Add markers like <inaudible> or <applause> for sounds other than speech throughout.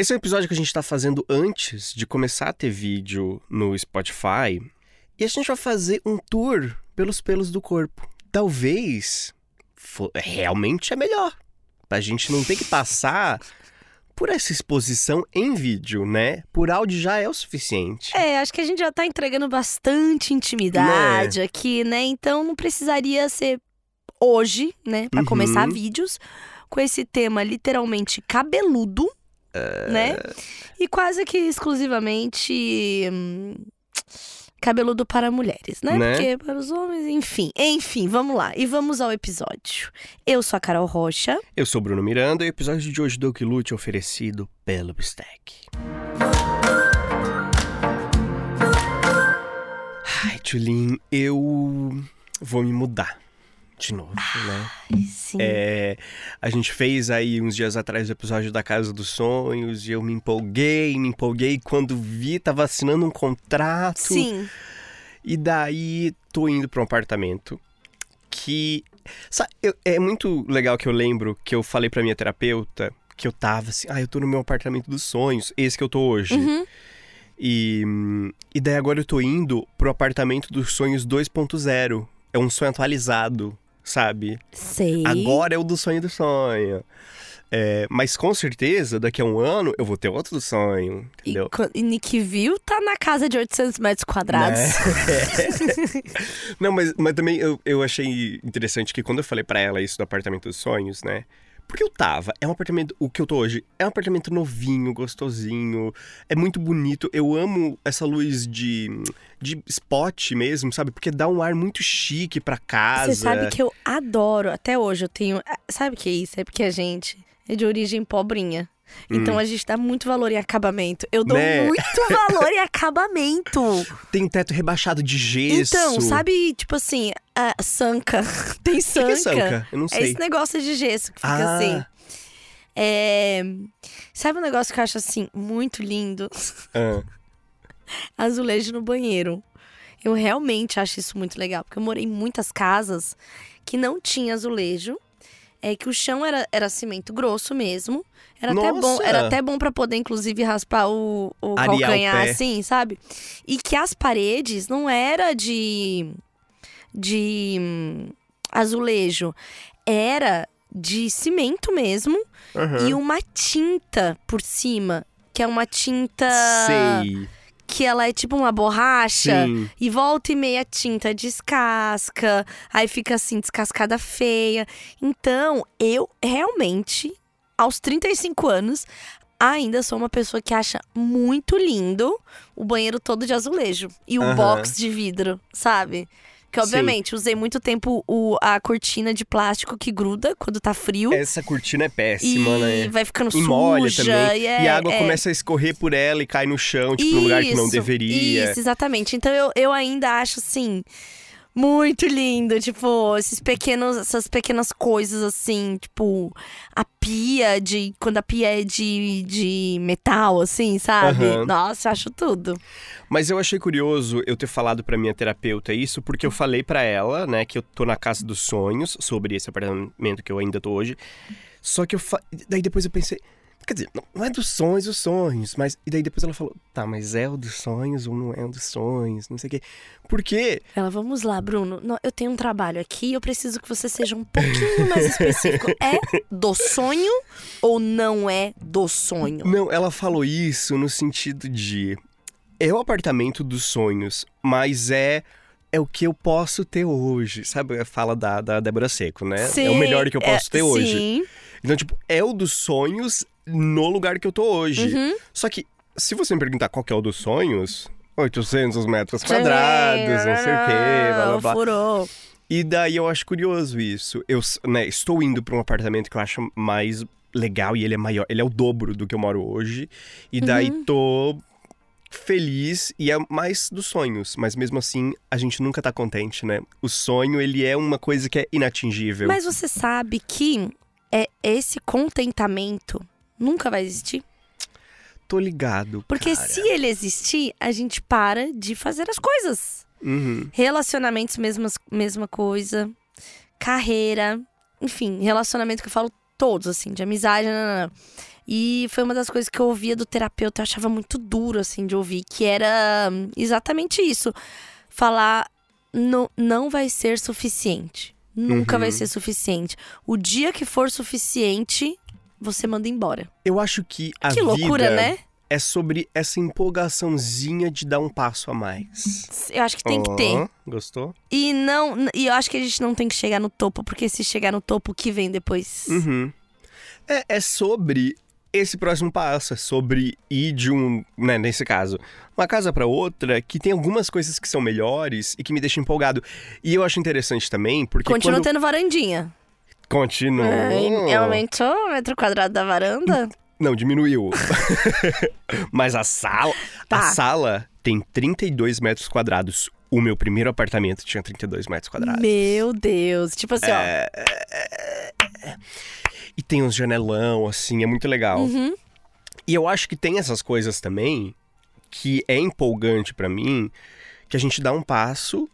Esse é um episódio que a gente tá fazendo antes de começar a ter vídeo no Spotify. E a gente vai fazer um tour pelos pelos do corpo. Talvez realmente é melhor. Pra gente não ter que passar por essa exposição em vídeo, né? Por áudio já é o suficiente. É, acho que a gente já tá entregando bastante intimidade aqui, né? Então não precisaria ser hoje, né? Pra Uhum. começar vídeos com esse tema literalmente cabeludo, né? E quase que exclusivamente. hum, Cabeludo para mulheres, né? Né? Porque para os homens, enfim. Enfim, vamos lá. E vamos ao episódio. Eu sou a Carol Rocha. Eu sou Bruno Miranda e o episódio de hoje do Que Lute é oferecido pelo Bistec. Ai, Tulin, eu vou me mudar de novo, né? Sim. É, a gente fez aí uns dias atrás o episódio da Casa dos Sonhos e eu me empolguei, me empolguei quando vi, tava assinando um contrato. Sim. E daí tô indo pra um apartamento que. Sabe, eu- é muito legal que eu lembro que eu falei pra minha terapeuta que eu tava assim, ah, eu tô no meu apartamento dos sonhos, esse que eu tô hoje. Uhum. E, e daí agora eu tô indo pro apartamento dos sonhos 2.0. É um sonho atualizado, sabe? Sei. Agora é o do sonho do sonho. É, mas com certeza, daqui a um ano, eu vou ter outro do sonho, E, entendeu? e Nick View tá na casa de 800 metros quadrados. Né? <laughs> Não, mas, mas também eu, eu achei interessante que quando eu falei pra ela isso do apartamento dos sonhos, né? Porque eu tava, é um apartamento, o que eu tô hoje, é um apartamento novinho, gostosinho, é muito bonito. Eu amo essa luz de, de spot mesmo, sabe? Porque dá um ar muito chique pra casa. Você sabe que eu adoro, até hoje eu tenho. Sabe o que é isso? É porque a gente é de origem pobrinha. Então a gente dá muito valor em acabamento. Eu dou Hum. Né? muito <laughs> valor em acabamento. Tem teto rebaixado de gesso. Então, sabe, tipo assim, a sanca. <laughs> Tem O que sanca. que é sanca? Eu não É sei. esse negócio de gesso que fica Ah. assim. É... Sabe um negócio que eu acho assim muito lindo? Ah, <laughs> azulejo no banheiro. Eu realmente acho isso muito legal, porque eu morei em muitas casas que não tinha azulejo, é que o chão era, era cimento grosso mesmo. Era até bom, Nossa! era até bom para poder inclusive raspar o, o calcanhar pé. assim, sabe? E que as paredes não era de de hum, azulejo, era de cimento mesmo aham. e uma tinta por cima, que é uma tinta Sei. Que ela é tipo uma borracha. Sim. E volta e meia tinta descasca, aí fica assim, descascada feia. Então, eu realmente, aos 35 anos, ainda sou uma pessoa que acha muito lindo o banheiro todo de azulejo. E o Aham. box de vidro, sabe? Que Sim. obviamente usei muito tempo o, a cortina de plástico que gruda quando tá frio. Essa cortina é e péssima, né? vai ficando E molha suja. também. E, é, e a água é. começa a escorrer por ela e cai no chão, tipo, num lugar que não Isso, deveria. Isso, exatamente. Então eu, eu ainda acho assim. Muito lindo, tipo, esses pequenos, essas pequenas coisas assim, tipo, a pia de. Quando a pia é de, de metal, assim, sabe? Aham. Nossa, eu acho tudo. Mas eu achei curioso eu ter falado pra minha terapeuta isso, porque eu falei pra ela, né, que eu tô na casa dos sonhos, sobre esse apartamento que eu ainda tô hoje. Só que eu. Fa... Daí depois eu pensei. Quer dizer, não- é dos sonhos, os sonhos, mas. E daí depois ela falou, tá, mas é o dos sonhos ou não é o dos sonhos, não sei o quê. Por quê? Ela, vamos lá, Bruno. Não, eu tenho um trabalho aqui, eu preciso que você seja um pouquinho mais específico. <laughs> É do sonho ou não é do sonho? Não, ela falou isso no sentido de. É o apartamento dos sonhos, mas é. É o que eu posso ter hoje. Sabe a fala da, da Débora Seco, né? é o melhor que eu posso é, ter hoje. Sim. Então, tipo, é o dos sonhos no lugar que eu tô hoje. Uhum. Só que, se você me perguntar qual que é o dos sonhos, 800 metros quadrados, não sei o quê, blá blá blá. Furou. E daí eu acho curioso isso. Eu né, estou indo pra um apartamento que eu acho mais legal e ele é maior. Ele é o dobro do que eu moro hoje. E daí Uhum. tô feliz e é mais dos sonhos. Mas mesmo assim, a gente nunca tá contente, né? O sonho, ele é uma coisa que é inatingível. Mas você sabe que é esse contentamento nunca vai existir? Tô ligado, Porque cara. se ele existir, a gente para de fazer as coisas. Uhum. Relacionamentos, mesmas, mesma coisa. Carreira. Enfim, relacionamento que eu falo todos, assim, de amizade. Não, não, não. E foi uma das coisas que eu ouvia do terapeuta, eu achava muito duro, assim, de ouvir, que era exatamente isso. Falar, não, não vai ser suficiente. Nunca vai Uhum. ser suficiente. O dia que for suficiente, você manda embora. Eu acho que a que loucura, vida né? é sobre essa empolgaçãozinha de dar um passo a mais. Eu acho que tem que ter. Gostou? E não, e eu acho que a gente não tem que chegar no topo, porque se chegar no topo, o que vem depois? Uhum. É, é sobre esse próximo passo, é sobre ir de um, né, nesse caso, uma casa pra outra que tem algumas coisas que são melhores e que me deixam empolgado. E eu acho interessante também, porque Continua quando... tendo varandinha. Continua. Ai, aumentou o metro quadrado da varanda? Não, diminuiu. <laughs> Mas a sala, Tá. a sala tem 32 metros quadrados. O meu primeiro apartamento tinha 32 metros quadrados. Meu Deus. Tipo assim, É, E tem uns janelão, assim, é muito legal. ó. Uhum. E eu acho que tem essas coisas também que é empolgante pra mim, que a gente dá um passo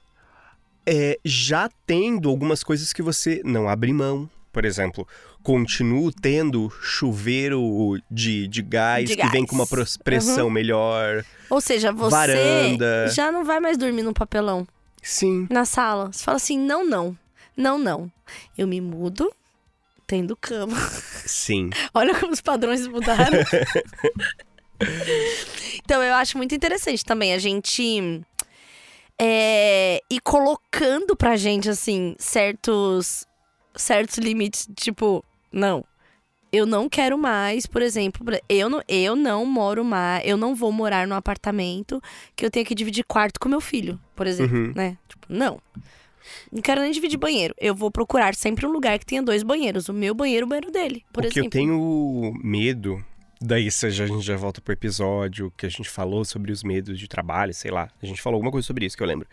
é, já tendo algumas coisas que você não abre mão. Por exemplo, continuo tendo chuveiro de, de gás De que vem gás. com uma pressão melhor. Ou seja, você Varanda. já não vai mais dormir num papelão Sim. na sala. Você fala assim: não, não. Não, não. Eu me mudo tendo cama. Sim. <laughs> Olha como os padrões mudaram. <laughs> então, eu acho muito interessante também a gente é, ir colocando pra gente, assim, certos, certos limites. Tipo, não. Eu não quero mais, por exemplo, eu não, eu não moro mais, eu não vou morar num apartamento que eu tenha que dividir quarto com meu filho, por exemplo, Uhum. né? Tipo, não. Não quero nem dividir banheiro. Eu vou procurar sempre um lugar que tenha dois banheiros. O meu banheiro e o banheiro dele, por o que exemplo. eu tenho medo, daí se a gente já volta pro episódio que a gente falou sobre os medos de trabalho, sei lá. A gente falou alguma coisa sobre isso que eu lembro.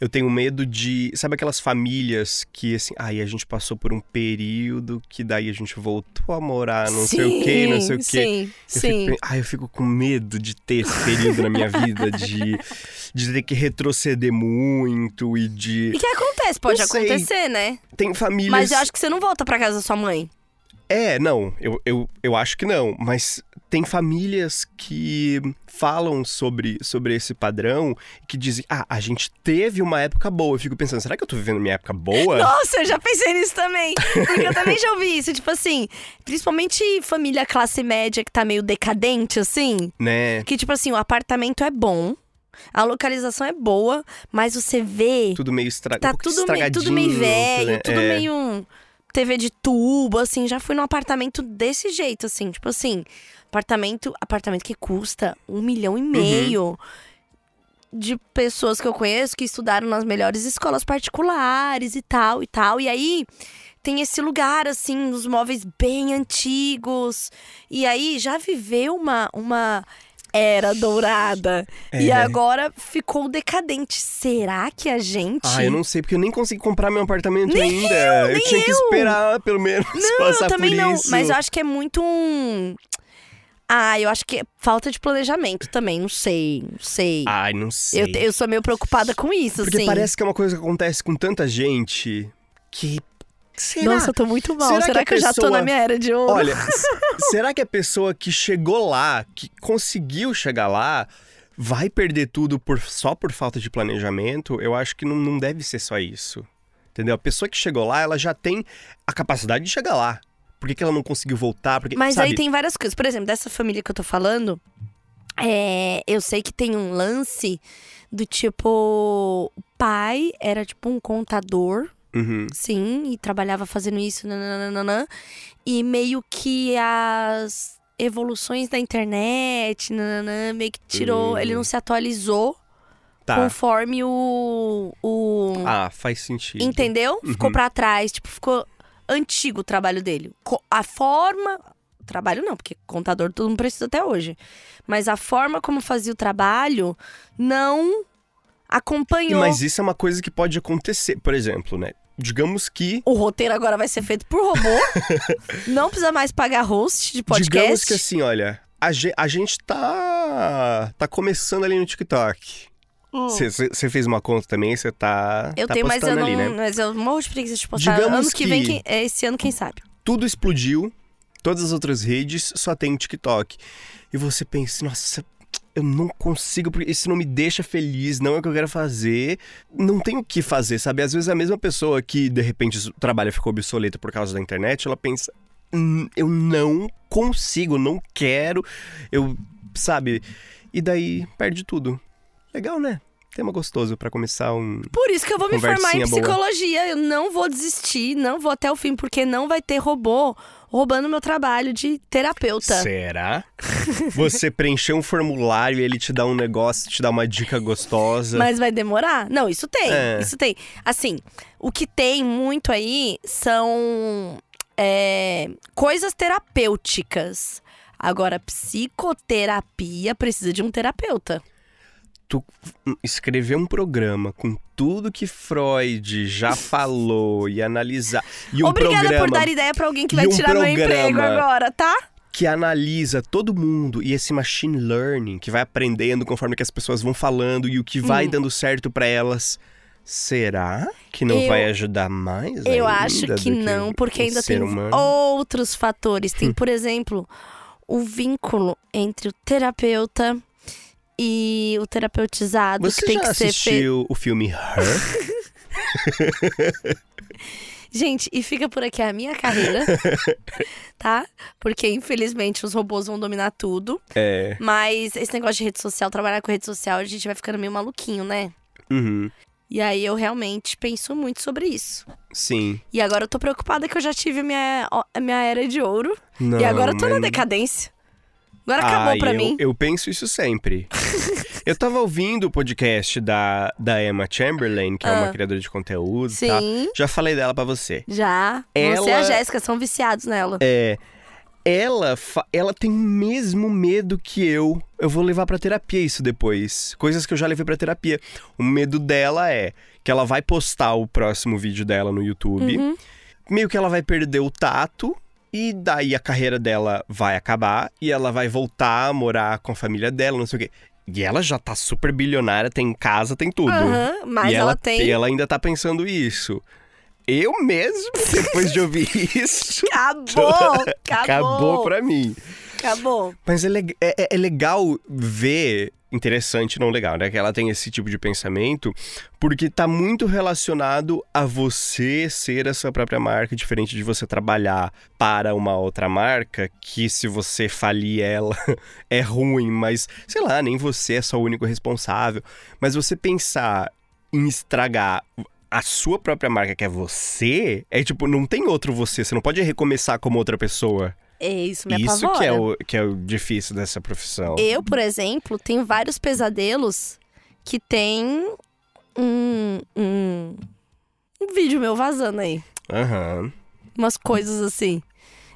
Eu tenho medo de. Sabe aquelas famílias que, assim, ai, a gente passou por um período que daí a gente voltou a morar, não sei o quê, não sei o quê. Sim, Eu sim. Fico, ai, eu fico com medo de ter esse período na minha vida, de, de ter que retroceder muito e de. E que acontece? Pode Não sei. acontecer, né? Tem famílias. Mas eu acho que você não volta pra casa da sua mãe. É, não, eu, eu, eu acho que não, mas tem famílias que falam sobre, sobre esse padrão e que dizem, ah, a gente teve uma época boa. Eu fico pensando, será que eu tô vivendo minha época boa? Nossa, eu já pensei nisso também. Porque eu também já ouvi isso. Tipo assim, principalmente família classe média que tá meio decadente, assim. Né? Que, tipo assim, o apartamento é bom, a localização é boa, mas você vê. Tudo meio estra... Tá um tudo, meio, tudo meio estragadinho, velho, né? tudo É. meio TV de tubo, assim. Já fui num apartamento desse jeito, assim. Tipo assim, apartamento, apartamento que custa um milhão Uhum. e meio. De pessoas que eu conheço que estudaram nas melhores escolas particulares e tal e tal. E aí tem esse lugar, assim, os móveis bem antigos. E aí já viveu uma, uma era dourada. E É. agora ficou decadente. Será que a gente. Ah, eu não sei, porque eu nem consegui comprar meu apartamento Nem ainda. Eu, nem tinha que eu. esperar, pelo menos, Não, passar eu também não. isso. Mas eu acho que é muito um. Ah, eu acho que é falta de planejamento também. Não sei, não sei. Ai, não sei. eu, eu sou meio preocupada com isso, Porque assim. parece que é uma coisa que acontece com tanta gente que. Será? Nossa, eu tô muito mal. Será Será, que que, a eu já tô pessoa- na minha era de ouro? Olha, será que a pessoa que chegou lá, que conseguiu chegar lá, vai perder tudo por, só por falta de planejamento? Eu acho que não, não deve ser só isso. Entendeu? A pessoa que chegou lá, ela já tem a capacidade de chegar lá. Por que, que ela não conseguiu voltar? Porque, Mas sabe? aí tem várias coisas. Por exemplo, dessa família que eu tô falando, é, eu sei que tem um lance do tipo. O pai era tipo um contador, Uhum. sim, e trabalhava fazendo isso, nananana, e meio que as evoluções da internet, nananã, meio que tirou. Hum. Ele não se atualizou Tá. conforme o. o Ah, faz sentido. Entendeu? Ficou Uhum. pra trás, tipo, ficou antigo o trabalho dele. A forma. Trabalho não, porque contador todo mundo precisa até hoje. Mas a forma como fazia o trabalho não acompanhou. Mas isso é uma coisa que pode acontecer. Por exemplo, né? Digamos que. O roteiro agora vai ser feito por robô. <laughs> não precisa mais pagar host de podcast. Digamos que assim, olha, a, ge- a gente tá. tá começando ali no TikTok. Hum. Você fez uma conta também, você tá. Eu tá tenho, mas eu, não, ali, né? mas eu morro de preguiça de postar. Digamos ano que, que- vem, quem- é esse ano, quem sabe? Tudo explodiu. Todas as outras redes só tem TikTok. E você pensa, nossa, eu não consigo, porque isso não me deixa feliz, não é o que eu quero fazer. Não tem o que fazer, sabe? Às vezes a mesma pessoa que de repente o trabalho ficou obsoleto por causa da internet, ela pensa, hum, eu não consigo, não quero, eu, sabe? E daí perde tudo. Legal, né? Tema gostoso para começar um. Por isso que eu vou me formar em Conversinha boa. psicologia. Eu não vou desistir, não vou até o fim, porque não vai ter robô roubando meu trabalho de terapeuta. Será? Você preencher um formulário e ele te dá um negócio, te dá uma dica gostosa. Mas vai demorar? Não, isso tem. É. Isso tem. Assim, o que tem muito aí são é, coisas terapêuticas. Agora, psicoterapia precisa de um terapeuta. Tu escrever um programa com tudo que Freud já falou e analisar. E um Obrigada programa por dar ideia pra alguém que vai um tirar meu emprego agora, tá? que analisa todo mundo e esse machine learning que vai aprendendo conforme que as pessoas vão falando e o que vai Hum. dando certo pra elas. Será que não Eu- vai ajudar mais? Eu acho do que não, porque ainda tem humano? outros fatores. Tem, por exemplo, o vínculo entre o terapeuta e o terapeutizado Você que tem que ser feito. assistiu o filme Her? <laughs> Gente, e fica por aqui a minha carreira, <laughs> tá? Porque infelizmente os robôs vão dominar tudo. é. Mas esse negócio de rede social, trabalhar com rede social, a gente vai ficando meio maluquinho, né? Uhum. E aí eu realmente penso muito sobre isso. Sim. E agora eu tô preocupada que eu já tive a minha, minha era de ouro. Não, e agora eu tô na decadência. Agora acabou Ai, pra eu, mim. Eu penso isso sempre. <laughs> eu tava ouvindo o podcast da, da Emma Chamberlain, que é uma Ah. criadora de conteúdo, tá? Sim, Já falei dela pra você. já. Você e a Ela- Jéssica são viciados nela. É. Ela, fa- ela tem o mesmo medo que eu. Eu vou levar pra terapia isso depois. Coisas que eu já levei pra terapia. O medo dela é que ela vai postar o próximo vídeo dela no YouTube. Uhum. Meio que ela vai perder o tato. E daí a carreira dela vai acabar. E ela vai voltar a morar com a família dela, não sei o quê. E ela já tá super bilionária, tem casa, tem tudo. Aham, mas e ela, ela, tem. ela ainda tá pensando isso. Eu mesmo, <laughs> depois de ouvir isso, Acabou! <laughs> Acabou! acabou pra mim. Acabou. Mas é, leg- é- é- é legal ver. Interessante, não legal, né? Que ela tem esse tipo de pensamento, porque tá muito relacionado a você ser a sua própria marca, diferente de você trabalhar para uma outra marca, que se você falir ela <laughs> é ruim, mas sei lá, nem você é só o único responsável. Mas você pensar em estragar a sua própria marca, que é você, é tipo, não tem outro você, você não pode recomeçar como outra pessoa. É isso, me Isso apavora. que é, o, que é o difícil dessa profissão. Eu, por exemplo, tenho vários pesadelos que tem um, um, um vídeo meu vazando aí. Aham. Umas coisas assim.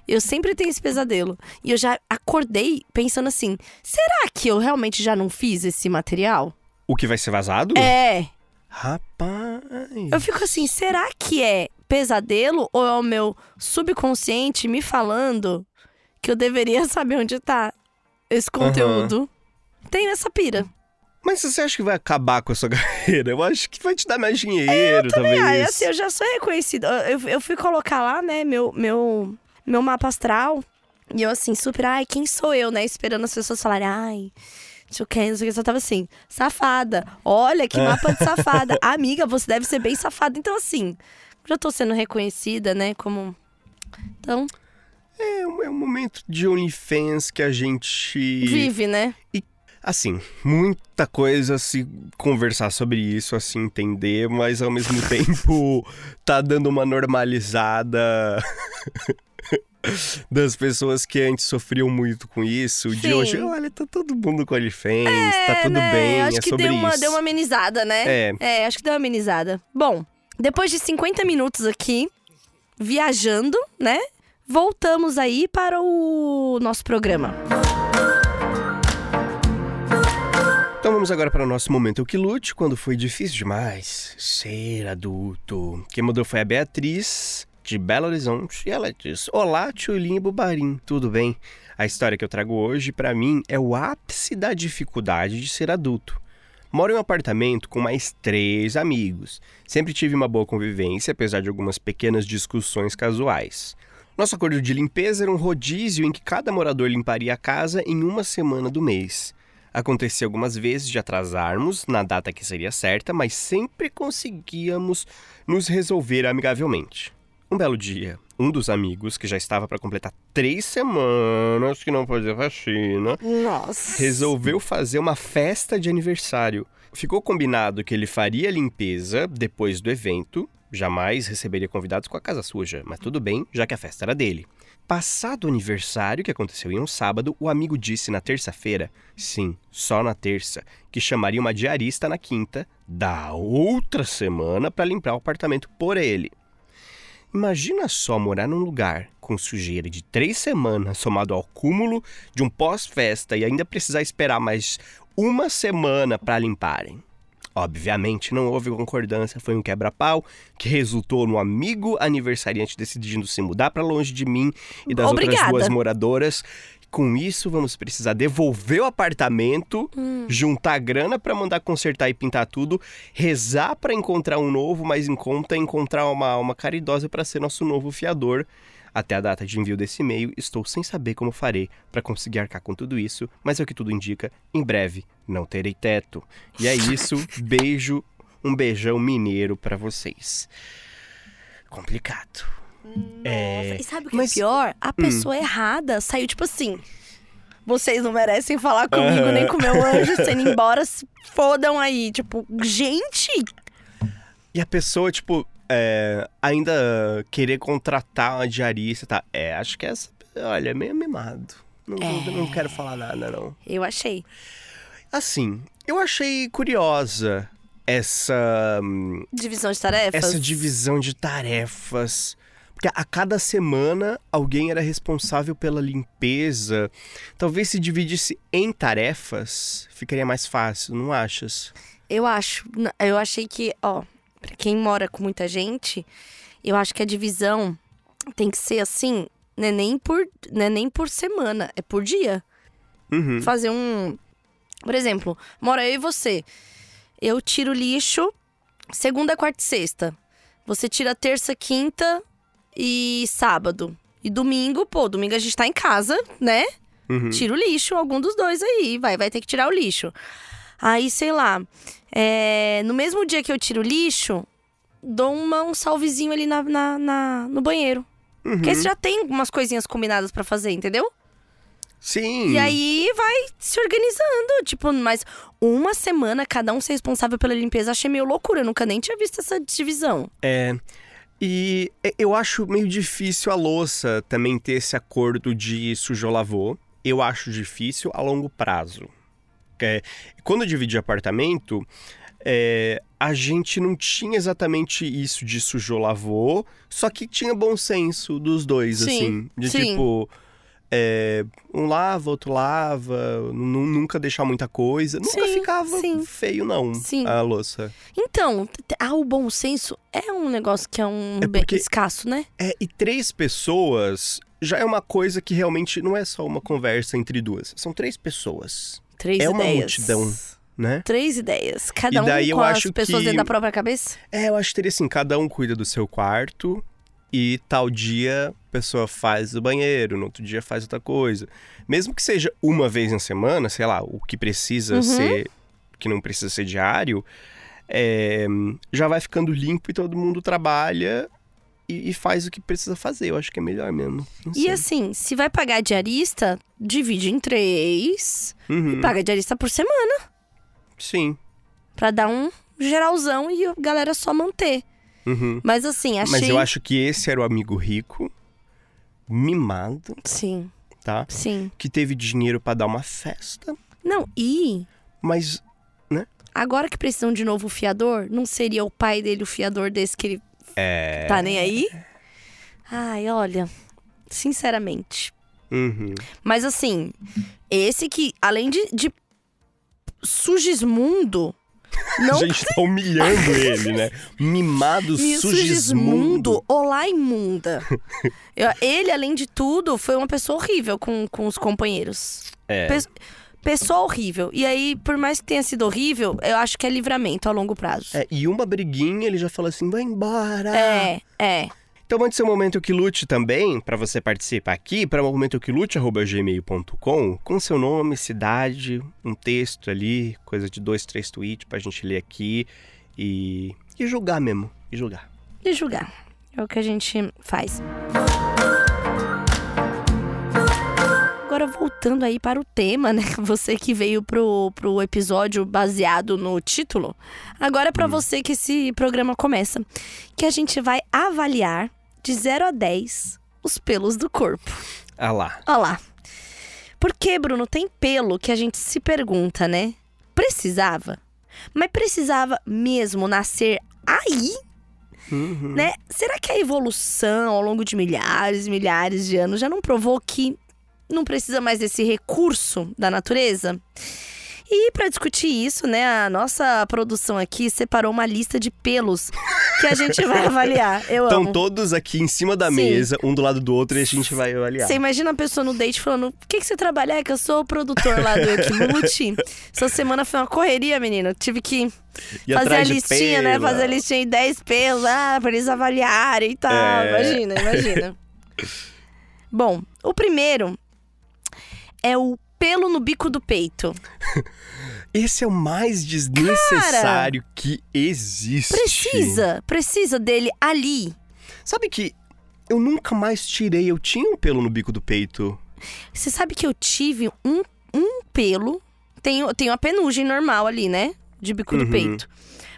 Eu sempre tenho esse pesadelo. E eu já acordei pensando assim: será que eu realmente já não fiz esse material? O que vai ser vazado? É. Rapaz. Eu fico assim: será que é pesadelo ou é o meu subconsciente me falando que eu deveria <laughs> saber onde tá esse conteúdo? Tenho essa pira. Mas você acha que vai acabar com a sua <laughs> carreira? Eu acho que vai te dar mais dinheiro, talvez. Ah, e assim, eu já sou reconhecida. Eu, eu, eu fui colocar lá, né, meu, meu, meu mapa astral. E eu, assim, super, ai, quem sou eu, né? Esperando as pessoas falarem, ai, eu quero, não sei o que. Eu só tava assim, safada. Olha que mapa de safada. <laughs> Amiga, você deve ser bem safada. Então, assim, já tô sendo reconhecida, né, como. Então, É, um, é um momento de OnlyFans que a gente. vive, né? Assim, muita coisa se conversar sobre isso, a se entender, mas ao mesmo <laughs> tempo tá dando uma normalizada <laughs> das pessoas que antes sofriam muito com isso. De Sim. hoje, olha, tá todo mundo com OnlyFans, tá É, tudo né? bem, Acho é que sobre deu uma, isso. deu uma amenizada, né? É. É, acho que deu uma amenizada. Bom, depois de 50 minutos aqui, viajando, né? Voltamos aí para o nosso programa. Então vamos agora para o nosso momento Que Lute, quando foi difícil demais ser adulto. Quem mudou foi a Beatriz, de Belo Horizonte, e ela diz: Olá, Tchulinho e Bubarim, tudo bem? A história que eu trago hoje, para mim, é o ápice da dificuldade de ser adulto. Moro em um apartamento com mais três amigos. Sempre tive uma boa convivência, apesar de algumas pequenas discussões casuais. Nosso acordo de limpeza era um rodízio em que cada morador limparia a casa em uma semana do mês. Acontecia algumas vezes de atrasarmos na data que seria certa, mas sempre conseguíamos nos resolver amigavelmente. Um belo dia, um dos amigos, que já estava para completar três semanas que não fazia faxina, Nossa. resolveu fazer uma festa de aniversário. Ficou combinado que ele faria a limpeza depois do evento, jamais receberia convidados com a casa suja, mas tudo bem, já que a festa era dele. Passado o aniversário, que aconteceu em um sábado, o amigo disse na terça-feira, sim, só na terça, que chamaria uma diarista na quinta da outra semana para limpar o apartamento por ele. Imagina só morar num lugar com sujeira de três semanas, somado ao cúmulo de um pós-festa e ainda precisar esperar mais uma semana para limparem. Obviamente não houve concordância, foi um quebra-pau que resultou no amigo aniversariante decidindo se mudar para longe de mim e das outras Obrigada. duas moradoras. Com isso, vamos precisar devolver o apartamento, juntar grana para mandar consertar e pintar tudo, rezar para encontrar um novo, mas em conta encontrar uma uma caridosa para ser nosso novo fiador. Até a data de envio desse e-mail, estou sem saber como farei para conseguir arcar com tudo isso, mas é o que tudo indica, em breve não terei teto. E é isso, <laughs> beijo, um beijão mineiro para vocês. Complicado. É, E sabe o que mas- é pior? A pessoa errada saiu tipo assim. Vocês não merecem falar comigo Aham. nem com meu anjo, <laughs> sendo embora, se fodam aí. Tipo, gente, E a pessoa, tipo, é, ainda querer contratar uma diarista, tá? É, acho que essa, olha, é meio mimado. Não, não- não quero falar nada, não. eu achei. Assim, eu achei curiosa essa, hum, Divisão de tarefas. essa divisão de tarefas. Porque a cada semana alguém era responsável pela limpeza. Talvez se dividisse em tarefas, ficaria mais fácil, não achas? Eu acho. Eu achei que, ó, pra quem mora com muita gente, eu acho que a divisão tem que ser assim, não é nem por, não é nem por semana, é por dia. Uhum. Fazer um. Por exemplo, mora eu e você. Eu tiro lixo segunda, quarta e sexta. Você tira terça, quinta e sábado. E domingo, pô, domingo a gente tá em casa, né? Uhum. Tira o lixo, algum dos dois aí, vai, vai ter que tirar o lixo. Aí, sei lá, é, no mesmo dia que eu tiro o lixo, dou uma, um salvezinho ali na, na- na- no banheiro. Uhum. Porque você já tem umas coisinhas combinadas pra fazer, entendeu? Sim. E aí vai se organizando, tipo, mas uma semana cada um ser responsável pela limpeza, achei meio loucura, eu nunca nem tinha visto essa divisão. É. E e- eu acho meio difícil a louça também ter esse acordo de sujou lavou. Eu acho difícil a longo prazo. É, quando eu dividi apartamento, é, a gente não tinha exatamente isso de sujou lavou, só que tinha bom senso dos dois, Sim, assim. De sim. tipo. é, um lava, outro lava, nu- nunca deixar muita coisa. Nunca Sim, ficava sim. feio, não, Sim. a louça. Então, ah, o bom senso é um negócio que é um É porque- escasso, né? É, e três pessoas já é uma coisa que realmente não é só uma conversa entre duas. São três pessoas, Três É uma ideias. multidão. né? Três ideias. Cada um com as pessoas que- dentro da própria cabeça? É, eu acho que teria assim, cada um cuida do seu quarto e tal dia a pessoa faz o banheiro, no outro dia faz outra coisa. Mesmo que seja uma vez na semana, sei lá, o que precisa Uhum. ser, que não precisa ser diário, é, já vai ficando limpo e todo mundo trabalha e, e faz o que precisa fazer. Eu acho que é melhor mesmo. E assim, se vai pagar diarista, divide em três Uhum, e paga diarista por semana. Sim. Pra dar um geralzão e a galera só manter. Uhum. Mas assim, achei. Mas eu acho que esse era o amigo rico, mimado, Sim, tá? sim. Que teve dinheiro pra dar uma festa, Não, e mas agora que precisam de novo fiador, não seria o pai dele o fiador desse que ele é. tá nem aí? Ai, olha, sinceramente. Uhum. Mas assim, esse que, além de, de sugismundo, <laughs> não A gente tá humilhando ele, né? Mimado <laughs> sugismundo. olá imunda. <laughs> Ele, além de tudo, foi uma pessoa horrível com, com os companheiros. É. Pe- pessoa horrível. E aí, por mais que tenha sido horrível, eu acho que é livramento a longo prazo. É, e uma briguinha ele já fala assim: vai embora. É, é. Então mande seu momento que lute também para você participar aqui para momento que lute@gmail.com com seu nome, cidade, um texto ali, coisa de dois, três tweets pra gente ler aqui e e julgar mesmo, e julgar. E julgar. É o que a gente faz. Agora voltando aí para o tema, né? <laughs> Você que veio pro, pro episódio baseado no título. Agora é para hum. você que esse programa começa. Que a gente vai avaliar de 0 a 10 os pelos do corpo. Ah lá. Ah lá. Porque, Bruno, tem pelo que a gente se pergunta, né? Precisava? Mas precisava mesmo nascer aí? Uhum. Né? Será que a evolução ao longo de milhares e milhares de anos já não provou que não precisa mais desse recurso da natureza? E para discutir isso, né, a nossa produção aqui separou uma lista de pelos que a gente vai <laughs> avaliar. Eu Estão amo. todos aqui em cima da Sim. mesa, um do lado do outro, e a gente vai avaliar. Você imagina a pessoa no date falando: o que, que você trabalha? É que eu sou o produtor lá do Equimute. <laughs> Essa semana foi uma correria, menino. Tive que e fazer a listinha, né? Fazer a listinha em 10 pelos, ah, pra eles avaliarem e tal. É... Imagina, imagina. <laughs> Bom, o primeiro é o pelo no bico do peito. <laughs> Esse é o mais desnecessário Cara, que existe. Precisa, precisa dele ali. Sabe que eu nunca mais tirei, eu tinha um pelo no bico do peito. Você sabe que eu tive um, um pelo, tenho, tenho a penugem normal ali, né? De bico uhum. do peito.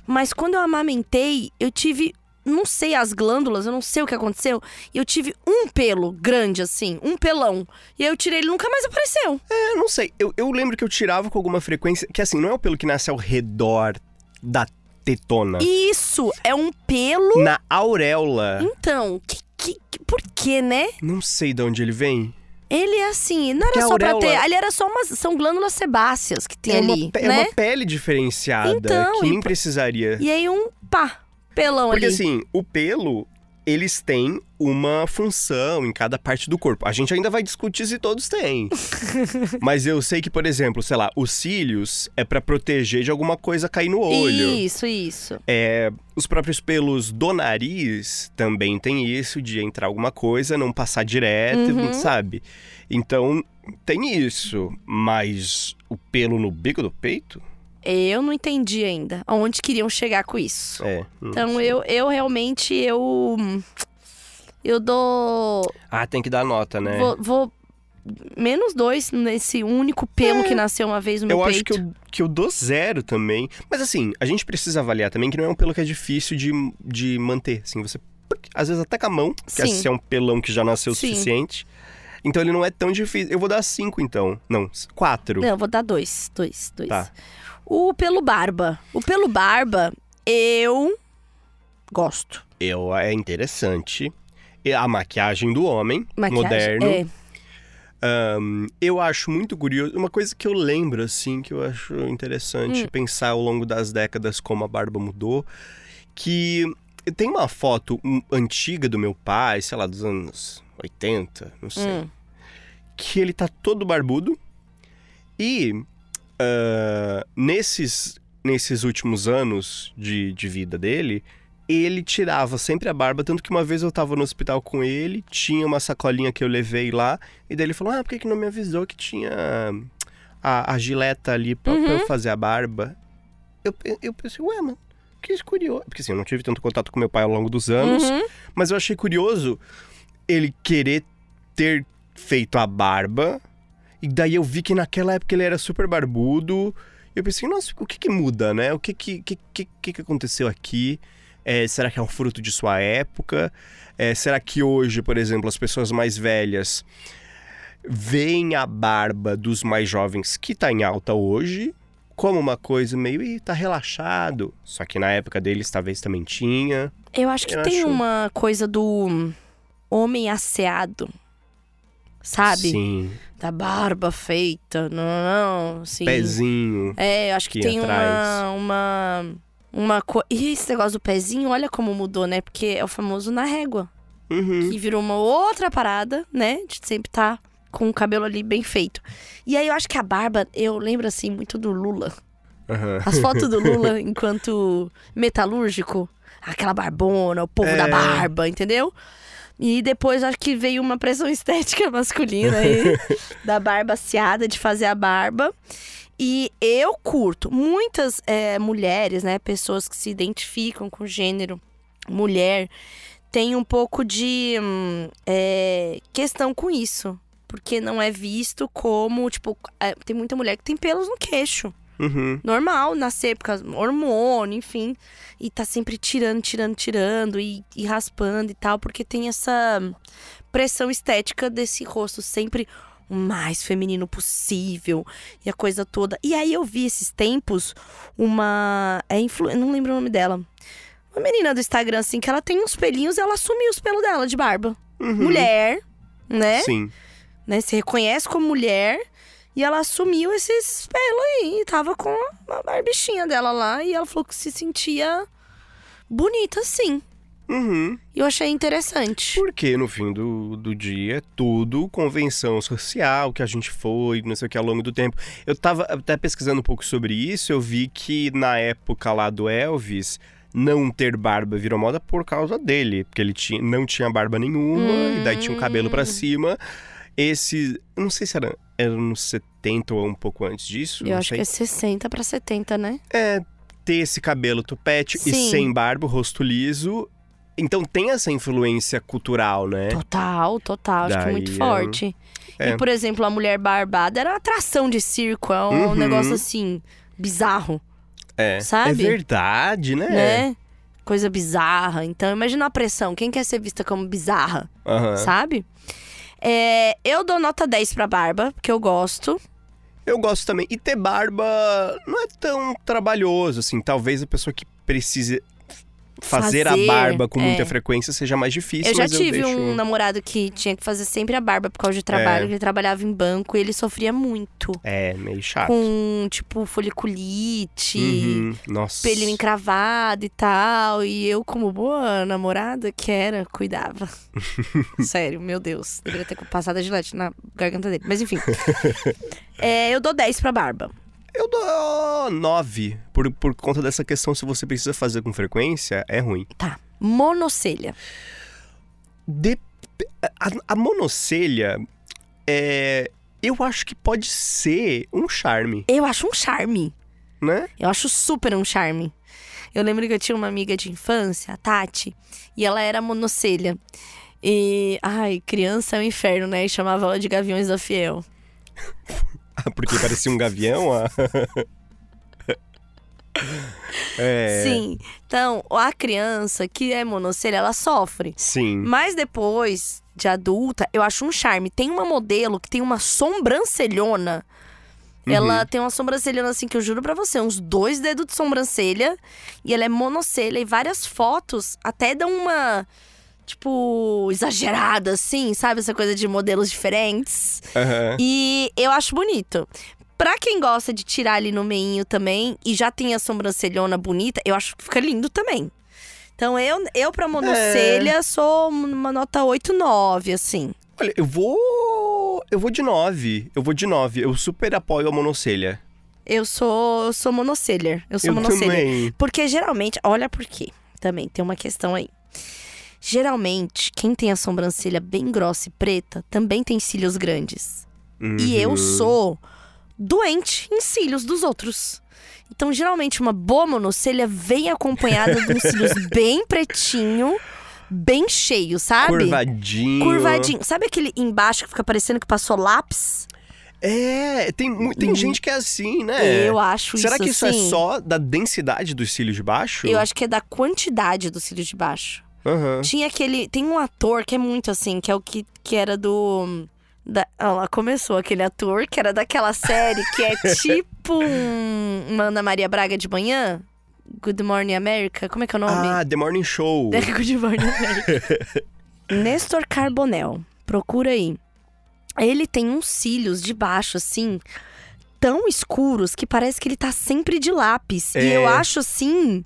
Mas quando eu amamentei, eu tive não sei as glândulas, eu não sei o que aconteceu. E eu tive um pelo grande, assim, um pelão. E aí eu tirei, ele nunca mais apareceu. É, não sei. Eu, eu lembro que eu tirava com alguma frequência. Que assim, não é o pelo que nasce ao redor da tetona. Isso, é um pelo. Na auréola. Então, que, que, que por que, né? Não sei de onde ele vem. Ele é assim, não era só auréola... pra ter. Ali era só umas. São glândulas sebáceas que tem é ali. Uma, né? É uma pele diferenciada então, que nem precisaria. E aí um pá pelão Porque ali. assim, o pelo, eles têm uma função em cada parte do corpo. A gente ainda vai discutir se todos têm. <laughs> Mas eu sei que, por exemplo, sei lá, os cílios é para proteger de alguma coisa cair no olho. Isso, isso. É, os próprios pelos do nariz também tem isso de entrar alguma coisa, não passar direto, uhum. sabe? Então, tem isso, mas o pelo no bico do peito? Eu não entendi ainda aonde queriam chegar com isso. É. Então eu, eu realmente eu eu dou. Ah, tem que dar nota, né? Vou, vou menos dois nesse único pelo é. que nasceu uma vez no meu eu peito. Eu acho que eu, que eu dou zero também. Mas assim, a gente precisa avaliar também que não é um pelo que é difícil de, de manter. Assim, você. Às vezes até com a mão, que Sim. é um pelão que já nasceu o suficiente. Então ele não é tão difícil. Eu vou dar cinco, então. Não, quatro. Não, eu vou dar dois. Dois, dois. Tá. O pelo barba. O pelo barba, eu gosto. Eu, é interessante. E a maquiagem do homem, maquiagem, moderno. É. Um, eu acho muito curioso. Uma coisa que eu lembro, assim, que eu acho interessante hum. pensar ao longo das décadas como a barba mudou. Que tem uma foto antiga do meu pai, sei lá, dos anos 80, não sei. Hum. Que ele tá todo barbudo. E uh, nesses, nesses últimos anos de, de vida dele, ele tirava sempre a barba, tanto que uma vez eu tava no hospital com ele, tinha uma sacolinha que eu levei lá, e daí ele falou: Ah, por que, que não me avisou que tinha a, a gileta ali pra, uhum. pra, eu fazer a barba? Eu, eu pensei, ué, mano, que curioso. Porque assim, eu não tive tanto contato com meu pai ao longo dos anos, uhum. mas eu achei curioso ele querer ter feito a barba e daí eu vi que naquela época ele era super barbudo. E eu pensei, nossa, o que que muda, né? O que que, que, que, que aconteceu aqui? É, será que é um fruto de sua época? É, será que hoje, por exemplo, as pessoas mais velhas veem a barba dos mais jovens que tá em alta hoje como uma coisa meio, ih, tá relaxado. Só que na época deles talvez também tinha. Eu acho que eu tem acho... uma coisa do homem asseado sabe? Sim. Da barba feita, não, não, assim. Pezinho. É, acho que tem atrás. uma uma uma co... E esse negócio do pezinho, olha como mudou, né? Porque é o famoso na régua. Uhum. Que virou uma outra parada, né? De sempre estar tá com o cabelo ali bem feito. E aí eu acho que a barba, eu lembro assim muito do Lula. Aham. As fotos do Lula <laughs> enquanto metalúrgico. Aquela barbona, o povo É. da barba, entendeu? E depois acho que veio uma pressão <laughs> estética masculina aí, <laughs> da barba aciada, de fazer a barba. E eu curto. Muitas é, mulheres, né, pessoas que se identificam com o gênero mulher, têm um pouco de é, questão com isso. Porque não é visto como, tipo, é, tem muita mulher que tem pelos no queixo Uhum. normal nascer, por causa hormônio, enfim. E tá sempre tirando, tirando, tirando e, e raspando e tal, porque tem essa pressão estética desse rosto sempre o mais feminino possível e a coisa toda. E aí eu vi esses tempos uma. É influ... eu Não lembro o nome dela. Uma menina do Instagram, assim, que ela tem uns pelinhos e ela assumiu os pelos dela de barba. Uhum. Mulher, né? Sim. né? Se reconhece como mulher. E ela assumiu esses pelos aí. E tava com a barbichinha dela lá. E ela falou que se sentia bonita, sim. Uhum. E eu achei interessante. Porque no fim do, do dia é tudo convenção social que a gente foi, não sei o que, ao longo do tempo. Eu tava até pesquisando um pouco sobre isso, eu vi que na época lá do Elvis, não ter barba virou moda por causa dele. Porque ele tinha, não tinha barba nenhuma, e daí tinha um cabelo pra cima. Esse, não sei se era, era nos 70 ou um pouco antes disso. Eu acho sei. que é 60 pra 70, né? É ter esse cabelo tupete e Sim. sem barba, rosto liso. Então tem essa influência cultural, né? Total, total. Acho que Daí, muito é, forte. é. E, por exemplo, a mulher barbada era uma atração de circo. É um Uhum. negócio assim, bizarro, É. sabe? É verdade, né? né? Coisa bizarra. Então, imagina a pressão. Quem quer ser vista como bizarra? Aham. sabe? É, eu dou nota 10 pra barba, porque eu gosto. Eu gosto também. E ter barba não é tão trabalhoso, assim. Talvez a pessoa que precise fazer, Fazer, a barba com é. muita frequência seja mais difícil. eu já tive eu deixo... um namorado que tinha que fazer sempre a barba por causa de trabalho, É. ele trabalhava em banco e ele sofria muito. É, meio chato. Com, tipo, foliculite, Uhum. Nossa. pelinho encravado e tal. E eu, como boa namorada que era, cuidava. <laughs> Sério, meu Deus. Deveria ter passado a gilete na garganta dele. Mas enfim. <laughs> É, eu dou 10 pra barba. Eu dou nove. Por, por conta dessa questão, se você precisa fazer com frequência, é ruim. Tá. Monocelha. De- A, a monocelha, é... Eu acho que pode ser um charme, Eu acho um charme. né? Eu acho super um charme. Eu lembro que eu tinha uma amiga de infância, a Tati, e ela era monocelha. E, ai, criança é um inferno, né? E chamava ela de Gaviões da Fiel. <laughs> <laughs> Porque parecia um gavião. ah. <laughs> é. Sim. Então, a criança que é monocelha, ela sofre. Sim. Mas depois, de adulta, eu acho um charme. Tem uma modelo que tem uma sobrancelhona. Ela tem uma sobrancelhona assim que eu juro pra você, uns dois dedos de sobrancelha. E ela é monocelha. E várias fotos até dão uma. Tipo, exagerada, assim, sabe? Essa coisa de modelos diferentes. Aham. E eu acho bonito. Pra quem gosta de tirar ali no meinho também e já tem a sobrancelhona bonita, eu acho que fica lindo também. Então eu, eu pra monocelha, sou uma nota 8, 9, assim. Olha, eu vou. Eu vou de nove. Eu vou de nove. Eu super apoio a monocelha. Eu sou, eu sou monocelha. Eu sou eu monocelha. também. Porque geralmente, olha por quê. Também tem uma questão aí. Geralmente, quem tem a sobrancelha bem grossa e preta também tem cílios grandes. E eu Uhum. sou doente em cílios dos outros. Então, geralmente, uma boa monocelha vem acompanhada de uns cílios <laughs> bem pretinho, bem cheio, sabe? Curvadinho. Curvadinho. Sabe aquele embaixo que fica parecendo que passou lápis? É, tem, tem gente que é assim, né? Eu acho Será isso que isso assim. é só da densidade dos cílios de baixo? Eu acho que é da quantidade dos cílios de baixo. Aham. Tinha aquele. Tem um ator que é muito assim, que é o que, que era do. Da, olha lá, começou aquele ator que era daquela série que é <laughs> tipo um, uma Ana Maria Braga de manhã. Good Morning America. Como é que é o nome? Ah, The Morning Show. É <laughs> Good Morning America. <laughs> Nestor Carbonell. Procura aí. Ele tem uns cílios de baixo, assim, tão escuros que parece que ele tá sempre de lápis. E É. eu acho assim.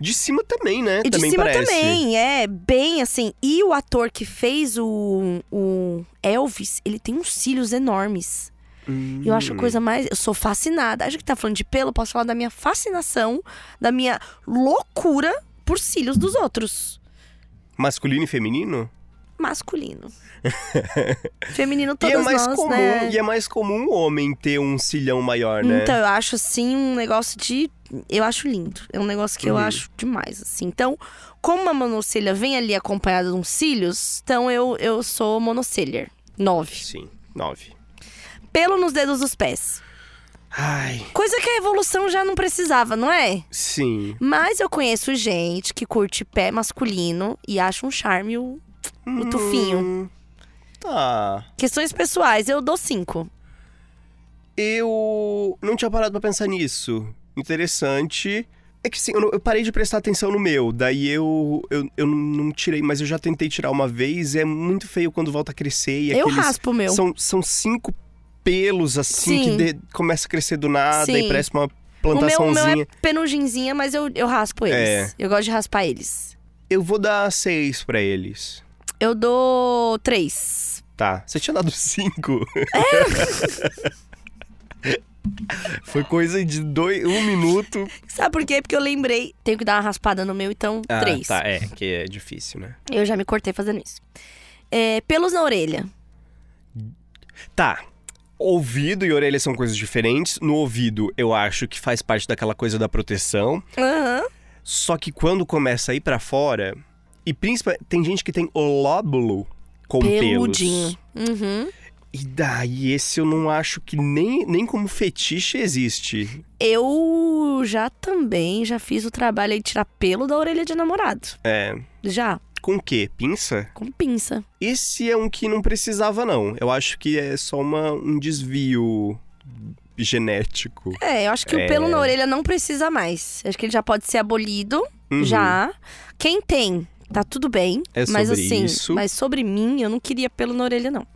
De cima também, né? E de também cima parece. também, é, bem assim. E o ator que fez o, o Elvis, ele tem uns cílios enormes. Eu acho a coisa mais. Eu sou fascinada. Acho que tá falando de pelo, posso falar da minha fascinação, da minha loucura por cílios dos outros. Masculino e feminino? Masculino. <laughs> Feminino E todas é mais nós, comum, né? e é mais comum o homem ter um cilhão maior, né? Então, eu acho assim um negócio de. Eu acho lindo. É um negócio que eu Uhum. acho demais, assim. Então, como uma monocelha vem ali acompanhada de uns cílios, então eu, eu sou monocelha. Nove. Sim, nove. Pelo nos dedos dos pés. Ai, Coisa que a evolução já não precisava, não é? sim. Mas eu conheço gente que curte pé masculino e acha um charme o, o tufinho. Hum, Tá. Questões pessoais, eu dou cinco. Eu não tinha parado pra pensar nisso. Interessante. É que sim, eu, eu parei de prestar atenção no meu, daí eu, eu, eu não tirei, mas eu já tentei tirar uma vez, é muito feio quando volta a crescer e eu raspo o meu. São, são cinco pelos assim Sim. que de- começa a crescer do nada Sim. e parece uma O meu, o meu plantaçãozinha. é penuginzinha, mas eu, eu raspo eles. É. Eu gosto de raspar eles. Eu vou dar seis pra eles. Eu dou três. Tá. Você tinha dado cinco. <laughs> Foi coisa de dois, um minuto. Sabe por quê? Porque eu lembrei. Tenho que dar uma raspada no meu, então três. Tá, é, que é difícil, né? Eu já me cortei fazendo isso. É, pelos na orelha. Tá. Ouvido e orelha são coisas diferentes. No ouvido, eu acho que faz parte daquela coisa da proteção. Aham. Só que quando começa a ir pra fora, e principalmente tem gente que tem o lóbulo com Peludinho. pelos. Uhum. E daí esse eu não acho que nem, nem como fetiche existe. Eu já também já fiz o trabalho aí de tirar pelo da orelha de namorado. É. Já, Com o quê? Pinça? com pinça. Esse é um que não precisava, não. Eu acho que é só uma, um desvio genético. É, eu acho que É. o pelo na orelha não precisa mais. Acho que ele já pode ser abolido, Uhum. já. Quem tem, tá tudo bem. É mas sobre assim, isso. mas sobre mim, eu não queria pelo na orelha, não.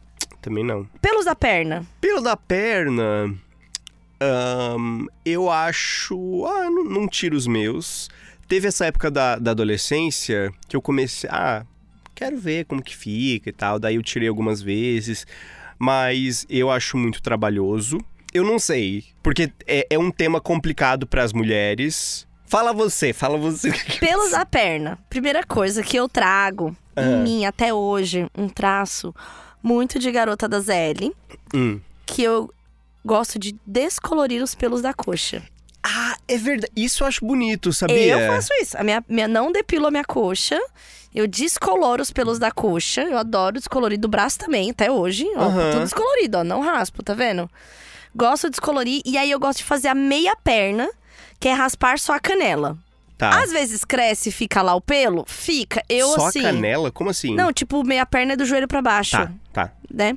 Também não. Pelos da perna. Pelo da perna, ahn, eu acho. Ah, não, não tiro os meus. Teve essa época da, da adolescência que eu comecei. Ah, quero ver como que fica e tal. Daí eu tirei algumas vezes. Mas eu acho muito trabalhoso. Eu não sei. Porque é, é um tema complicado para as mulheres. Fala você, fala você. Pelos da perna. Primeira coisa que eu trago Ah. em mim até hoje, um traço muito de garota da ZL, Hum. que eu gosto de descolorir os pelos da coxa. Ah, é verdade. Isso eu acho bonito, sabia? Eu faço isso. A minha, minha não depilo a minha coxa. Eu descoloro os pelos da coxa. Eu adoro descolorir do braço também, até hoje. Ó, Aham. tudo descolorido, ó. Não raspo, tá vendo? Gosto de descolorir. E aí eu gosto de fazer a meia perna, que é raspar só a canela. Tá. Às vezes cresce e fica lá o pelo. Fica. Eu Só assim. a canela? Como assim? Não, tipo, meia perna é do joelho pra baixo Tá, tá. né?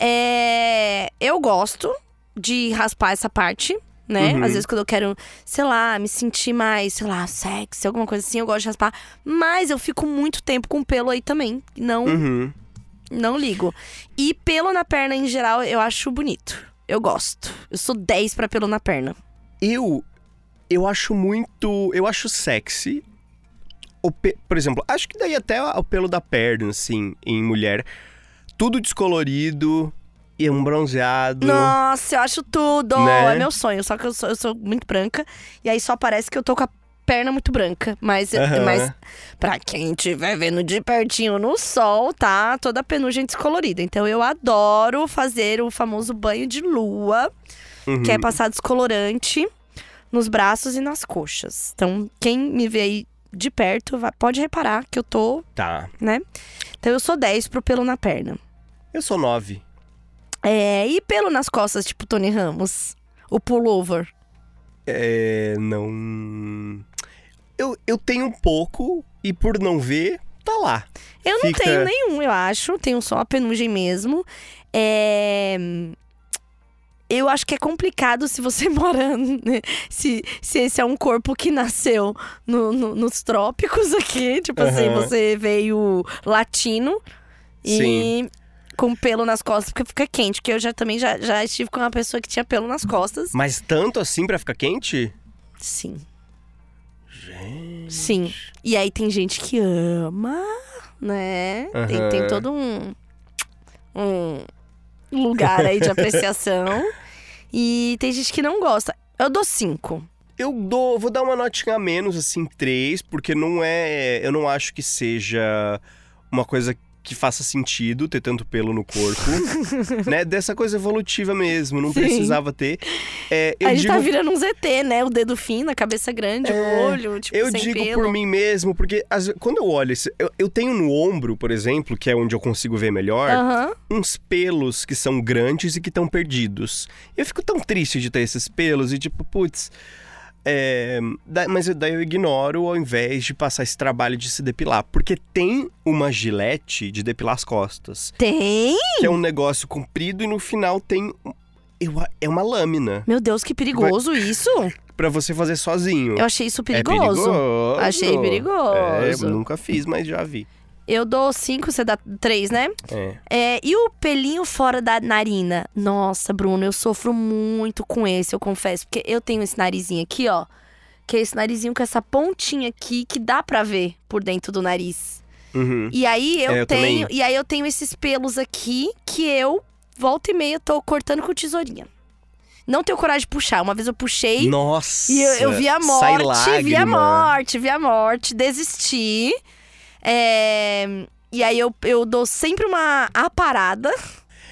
É, eu gosto de raspar essa parte, né? Uhum. Às vezes quando eu quero, sei lá, me sentir mais, sei lá, sexy, alguma coisa assim, eu gosto de raspar. Mas eu fico muito tempo com pelo aí também. Não, Uhum. não ligo. E pelo na perna em geral, eu acho bonito. Eu gosto. Eu sou 10 pra pelo na perna. Eu eu acho muito, eu acho sexy. O pe- por exemplo, acho que daí até o pelo da perna assim em mulher, tudo descolorido e um bronzeado. Nossa, eu acho tudo! Né? É meu sonho, só que eu sou, eu sou muito branca. E aí só parece que eu tô com a perna muito branca. Mas, Aham. mas pra quem estiver vendo de pertinho no sol, tá toda a penugem descolorida. Então eu adoro fazer o famoso banho de lua, Uhum. que é passar descolorante nos braços e nas coxas. Então, quem me vê aí de perto pode reparar que eu tô, Tá. né? Então eu sou 10 pro pelo na perna. Eu sou nove. É, e pelo nas costas, tipo Tony Ramos. O pullover. É, não eu, eu tenho um pouco e por não ver, tá lá. Eu não Fica- tenho nenhum, eu acho. Tenho só a penugem mesmo. É... Eu acho que é complicado se você <laughs> mora. né, Se, se esse é um corpo que nasceu no- no- nos trópicos aqui. Tipo assim, Aham. você veio latino e Sim. Com pelo nas costas, porque fica quente. Porque eu já também já, já estive com uma pessoa que tinha pelo nas costas. Mas tanto assim pra ficar quente? Sim. Gente. Sim. E aí tem gente que ama, né? Tem, tem Aham. todo um. Um. lugar aí de <laughs> apreciação. e tem gente que não gosta. Eu dou cinco. Eu dou, vou dar uma notinha a menos, assim, três, porque não é. Eu não acho que seja uma coisa que faça sentido ter tanto pelo no corpo, <laughs> né? Dessa coisa evolutiva mesmo, não Sim. precisava ter. É, a gente digo, tá virando um ZT, né? O dedo fino, a cabeça grande, É, o olho, tipo, eu digo pelo. por mim mesmo, porque ve- quando eu olho, eu, eu tenho no ombro, por exemplo, que é onde eu consigo ver melhor, uns pelos que são grandes e que estão perdidos. Eu fico tão triste de ter esses pelos e tipo, putz. É, mas eu- daí eu ignoro ao invés de passar esse trabalho de se depilar. Porque tem uma gilete de depilar as costas. Tem? Que é um negócio comprido e no final tem. é uma lâmina. Meu Deus, que perigoso isso. <laughs> Pra você fazer sozinho. Eu achei isso É perigoso. perigoso. Achei perigoso. É, nunca fiz, mas já vi. Eu dou cinco, você dá três, né? É. É, e o pelinho fora da narina? Nossa, Bruno, eu sofro muito com esse, eu confesso. Porque eu tenho esse narizinho aqui, ó. Que é esse narizinho com essa pontinha aqui que dá pra ver por dentro do nariz. Uhum. E aí eu, É, eu tenho. também. E aí eu tenho esses pelos aqui que eu, volta e meia, tô cortando com tesourinha. Não tenho coragem de puxar. Uma vez eu puxei Nossa! e eu, eu vi a morte, vi a morte, vi a morte, desisti. É, E aí eu, eu dou sempre uma aparada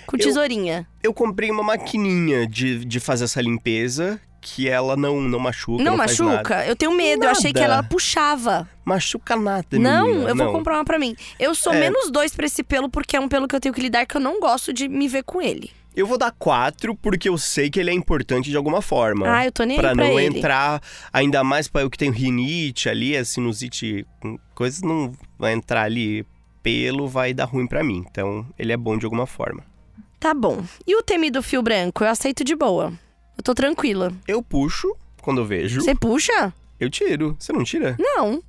com Eu- tesourinha. Eu comprei uma maquininha de, de fazer essa limpeza que ela não, não machuca. Não, Não, nada. machuca? Eu tenho medo, eu achei que Nada. ela puxava. Machuca nada, não, menina, eu vou não. comprar uma pra mim. Eu sou É. menos dois pra esse pelo, porque é um pelo que eu tenho que lidar que eu não gosto de me ver com ele. Eu vou dar quatro porque eu sei que ele é importante de alguma forma. Ah, eu tô nem aí Pra pra não ele. entrar, ainda mais pra eu que tenho rinite ali, a sinusite, hum, coisas não vai entrar ali, pelo vai dar ruim pra mim. Então, ele é bom de alguma forma. Tá bom. E o temido fio branco? Eu aceito de boa. Eu tô tranquila. Eu puxo quando eu vejo, Você puxa? eu tiro. Você não tira? Não.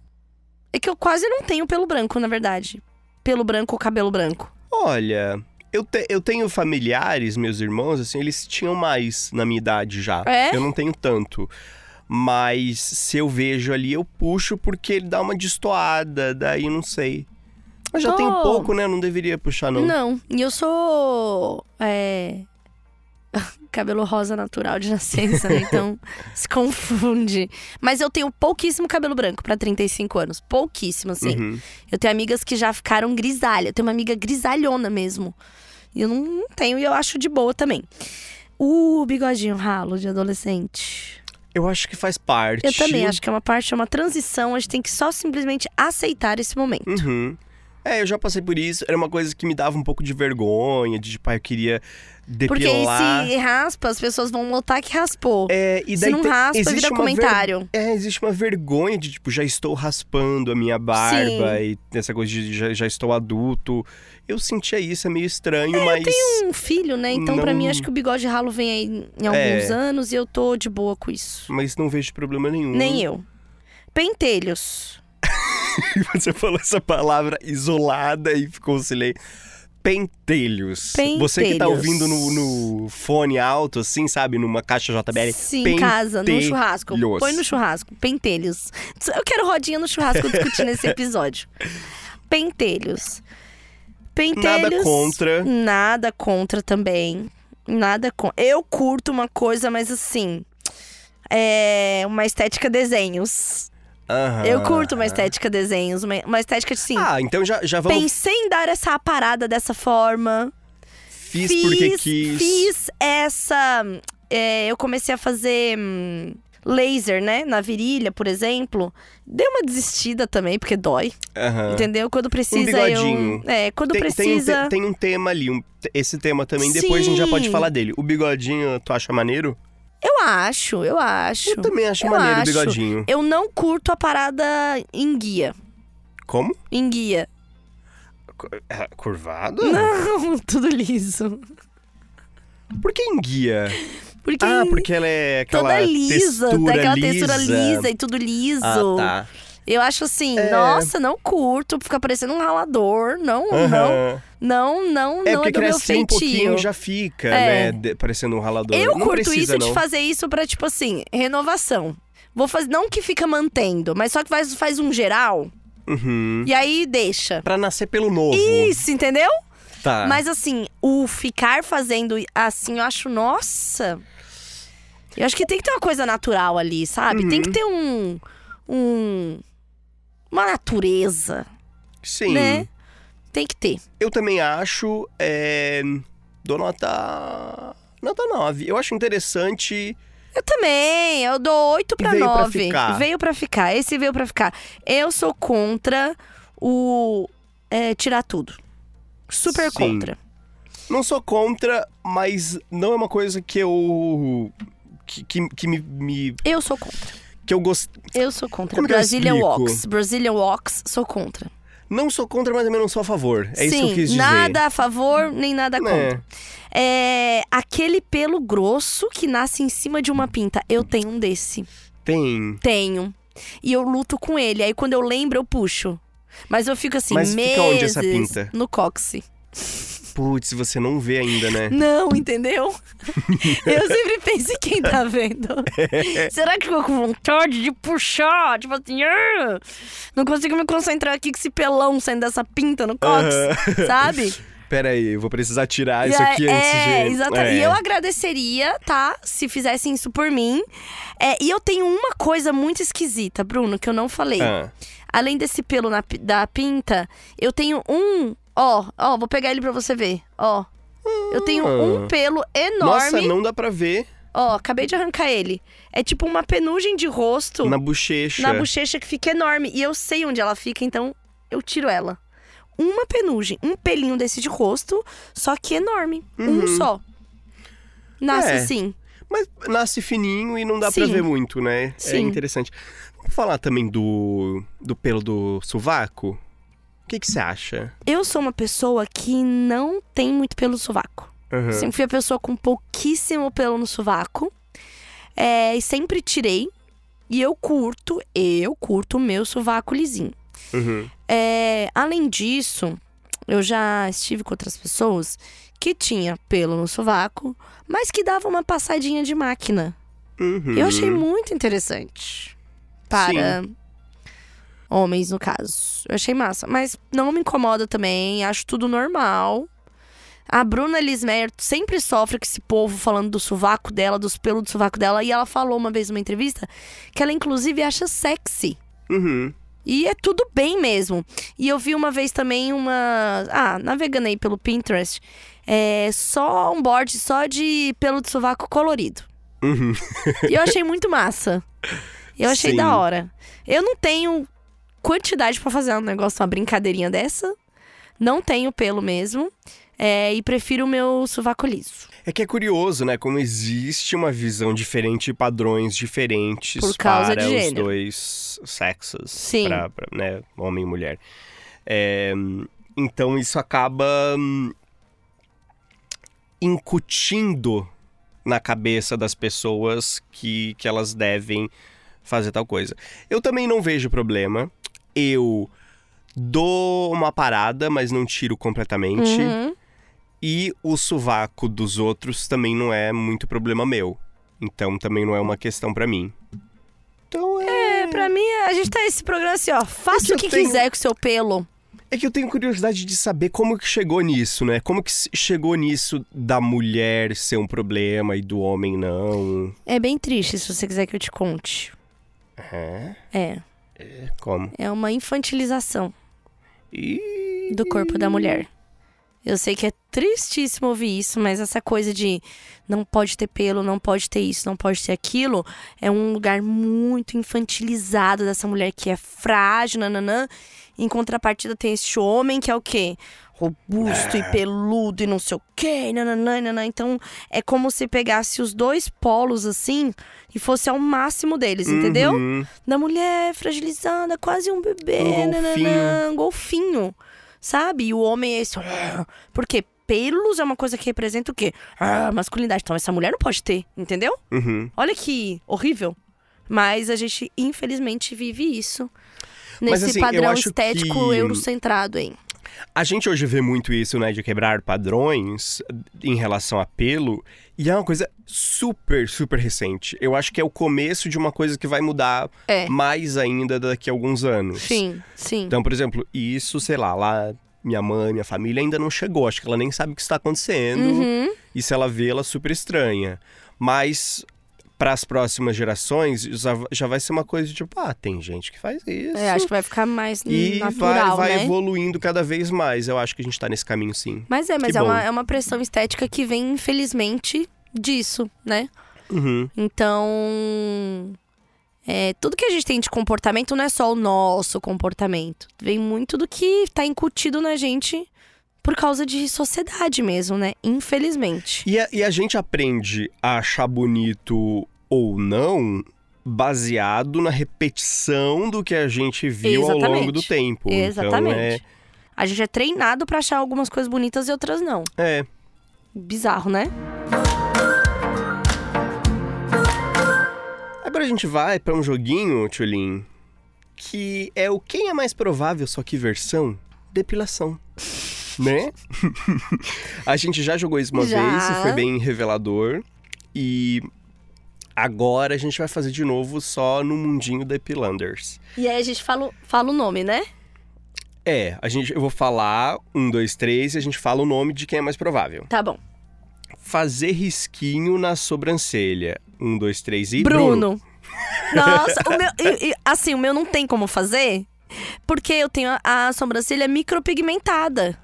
É que eu quase não tenho pelo branco, na verdade. Pelo branco ou cabelo branco. Olha, eu, te- eu tenho familiares, meus irmãos, assim, eles tinham mais na minha idade já. É? Eu não tenho tanto. Mas se eu vejo ali, eu puxo porque ele dá uma destoada, daí não sei. Mas já Oh. tenho pouco, né? Não deveria puxar, não. Não. E eu sou. É. <laughs> cabelo rosa natural de nascença, né? Então <laughs> se confunde. Mas eu tenho pouquíssimo cabelo branco pra 35 anos. Pouquíssimo, assim. Uhum. Eu tenho amigas que já ficaram grisalha. Eu tenho uma amiga grisalhona mesmo. E eu não, não tenho e eu acho de boa também. O bigodinho ralo de adolescente. Eu acho que faz parte. Eu também acho que é uma parte, é uma transição. A gente tem que só simplesmente aceitar esse momento. Uhum. É, eu já passei por isso. Era uma coisa que me dava um pouco de vergonha, de tipo, ah, eu queria Porque depilar. se raspa, as pessoas vão notar que raspou. É, e se daí não tem- raspa, vira comentário. É, existe uma vergonha de, tipo, já estou raspando a minha barba e essa coisa de já, já estou adulto. Eu sentia isso, é meio estranho, mas. Um filho, né? Então, pra Não- mim, acho que o bigode ralo vem aí em alguns É. anos e eu tô de boa com isso. Mas não vejo problema nenhum. Nem eu. Pentelhos. <laughs> Você falou essa palavra isolada e ficou silêncio. Pentelhos. Você que tá Pentelhos. ouvindo no, no fone alto, assim, sabe? Numa caixa JBL. Sim, em casa, no churrasco. Pentelhos. Põe no churrasco. Pentelhos. Eu quero rodinha no churrasco discutindo esse episódio. <laughs> Pentelhos. Pentelhos. Nada contra. Nada contra também. Nada contra. Eu curto uma coisa, mas assim. É uma estética desenhos. Aham. Eu curto uma estética desenhos. Uma, estética assim. Ah, então já, já vamos. Pensei em dar essa parada dessa forma. Fiz, porque quis. Fiz essa. é, eu comecei a fazer hum, laser, né? Na virilha, por exemplo. Dei uma desistida também, porque dói. Aham. Entendeu? Quando precisa. bigodinho. eu, é, quando Tem, tem, um precisa. te- tem um tema ali, um- esse tema também. Depois a gente já pode Sim. falar dele. O bigodinho, tu acha maneiro? Eu acho, eu acho. Eu também acho Eu maneiro acho. o bigodinho. Eu não curto a parada em guia. Como? Em guia. É, Curvado? Não, <laughs> tudo liso. Por que enguia? Porque Ah, porque ela é aquela toda lisa, textura tem aquela lisa. textura lisa e tudo liso. Ah, tá. Eu acho assim, É. nossa, não curto, fica parecendo um ralador. Não, não, Aham. não, não, É não é do meu cresce um pouquinho feitio. já fica, É. né? de- parecendo um ralador. Eu não curto precisa, isso não. de fazer isso pra, tipo assim, renovação. Vou fazer, não que fica mantendo, mas só que faz, faz um geral Uhum. e aí deixa. Pra nascer pelo novo. Isso, entendeu? Tá. Mas assim, o ficar fazendo assim, eu acho, nossa. Eu acho que tem que ter uma coisa natural ali, sabe? Tem que Uhum. ter um. um uma natureza, Sim. né? Tem que ter. Eu também acho. É... Dou nota. Nota 9. Eu acho interessante. Eu também, eu dou 8 pra Veio pra 9. ficar. Veio pra ficar. Esse veio pra ficar. Eu sou contra o é, tirar tudo. Super Sim. contra. Não sou contra, mas não é uma coisa que eu. que, que, que me, me- Eu sou contra. que eu gosto. Eu sou contra. Como eu Brazilian? Walks. Brazilian Walks, sou contra. Não sou contra, mas também não sou a favor. É isso Sim, que eu quis dizer. nada a favor, nem nada Né? contra. É, aquele pelo grosso que nasce em cima de uma pinta. Eu tenho um desse. Tem. Tenho. E eu luto com ele. Aí quando eu lembro, eu puxo. Mas eu fico assim, Mas meses fica onde essa pinta? no cóccix. Putz, você não vê ainda, né? <laughs> Não, entendeu? <laughs> eu sempre penso em quem tá vendo. <laughs> Será que ficou com vontade de puxar? Tipo assim, "Ah, não consigo me concentrar aqui com esse pelão saindo dessa pinta no cóccix, sabe? Pera aí, eu vou precisar tirar isso aqui antes é, de. exatamente. É. E eu agradeceria, tá? Se fizessem isso por mim. É, e eu tenho uma coisa muito esquisita, Bruno, que eu não falei. Ah, Além desse pelo na da pinta, eu tenho um. Ó, ó, vou pegar ele pra você ver. Ó. Eu tenho um pelo enorme. Nossa, não dá pra ver Ó, acabei de arrancar ele. É tipo uma penugem de rosto na bochecha. na bochecha que fica enorme. E eu sei onde ela fica, então eu tiro ela. Uma penugem, um pelinho desse de rosto, só que enorme. Um só. Nasce É. assim. Mas nasce fininho e não dá pra Sim. ver muito, né? É Sim. interessante. Vamos falar também do, do pelo do sovaco? O que você acha? Eu sou uma pessoa que não tem muito pelo sovaco. Aham. Sempre fui a pessoa com pouquíssimo pelo no sovaco. É, e sempre tirei. E eu curto, eu curto o meu sovaco lisinho. Uhum. É, além disso, eu já estive com outras pessoas que tinha pelo no sovaco, mas que dava uma passadinha de máquina. Uhum. Eu achei muito interessante. Para homens, no caso. Eu achei massa. Mas não me incomoda também, acho tudo normal. A Bruna Lismeyer sempre sofre com esse povo falando do sovaco dela, dos pelos do sovaco dela. E ela falou uma vez numa entrevista que ela, inclusive, acha sexy. Uhum. E é tudo bem mesmo. E eu vi uma vez também uma. Ah, navegando aí pelo Pinterest. É só um board só de pelo de sovaco colorido. Uhum. <laughs> E eu achei muito massa. Eu achei Sim. da hora. Eu não tenho quantidade pra fazer um negócio, uma brincadeirinha dessa. Não tenho pelo mesmo. É, e prefiro o meu sovaco liso. É que é curioso, né? Como existe uma visão diferente e padrões diferentes Por causa para de os dois sexos. Sim. Pra, pra, né? Homem e mulher. É, então isso acaba hum, incutindo na cabeça das pessoas que, que elas devem fazer tal coisa. Eu também não vejo problema. Eu dou uma parada, mas não tiro completamente. Uhum. E o sovaco dos outros também não é muito problema meu. Então também não é uma questão pra mim. Então é. É, pra mim, a gente tá nesse programa assim, ó. Faça que o que tenho- quiser com o seu pelo. É que eu tenho curiosidade de saber como que chegou nisso, né? Como que chegou nisso da mulher ser um problema e do homem não. É bem triste se você quiser que eu te conte. É? É. Como? É uma infantilização E... do corpo da mulher. Eu sei que é tristíssimo ouvir isso, mas essa coisa de não pode ter pelo, não pode ter isso, não pode ter aquilo, é um lugar muito infantilizado dessa mulher que é frágil, nananã. Em contrapartida, tem esse homem que é o quê? Robusto e peludo e não sei o quê, nananã, nananã. Então, é como se pegasse os dois polos assim e fosse ao máximo deles, entendeu? Uhum. da mulher fragilizada, quase um bebê, Um nananã, golfinho. um golfinho, sabe? E o homem é esse, porque pelos é uma coisa que representa o quê? Ah, masculinidade. Então essa mulher não pode ter, entendeu? Uhum. Olha que horrível. Mas a gente, infelizmente, vive isso. Mas, Nesse assim, eu padrão estético que- eurocentrado, hein? A gente hoje vê muito isso, né, de quebrar padrões em relação a pelo, e é uma coisa super, super recente. Eu acho que é o começo de uma coisa que vai mudar É. mais ainda daqui a alguns anos. Sim, sim. Então, por exemplo, isso, sei lá, lá minha mãe, minha família ainda não chegou. Acho que ela nem sabe o que está acontecendo. Uhum. E se ela vê, ela super estranha. Mas para as próximas gerações, já, já vai ser uma coisa de tipo, ah, tem gente que faz isso. É, acho que vai ficar mais e natural, vai, vai né? evoluindo cada vez mais. Eu acho que a gente tá nesse caminho, sim. Mas é, mas Que é bom. uma, é uma pressão estética que vem, infelizmente, disso, né? Uhum. Então. é, tudo que a gente tem de comportamento não é só o nosso comportamento. Vem muito do que tá incutido na gente por causa de sociedade mesmo, né? Infelizmente. E a, e a gente aprende a achar bonito ou não baseado na repetição do que a gente viu ao longo Exatamente. do tempo. Exatamente. A gente é treinado pra achar algumas coisas bonitas e outras não. Então é. é. Bizarro, né? Agora a gente vai pra um joguinho, Tchulin, que é o quem é mais provável, só que versão depilação. <laughs> Né? <laughs> a gente já jogou isso uma Já. vez e foi bem revelador. E agora a gente vai fazer de novo só no mundinho da Epilanders. E aí a gente fala, o- fala o nome, né? É, a gente, eu vou falar um, dois, três e a gente fala o nome de quem é mais provável. Tá bom. Fazer risquinho na sobrancelha. Um, dois, três e. Bruno. Nossa, o meu. e- e, assim, o meu não tem como fazer. Porque eu tenho a, a sobrancelha micropigmentada.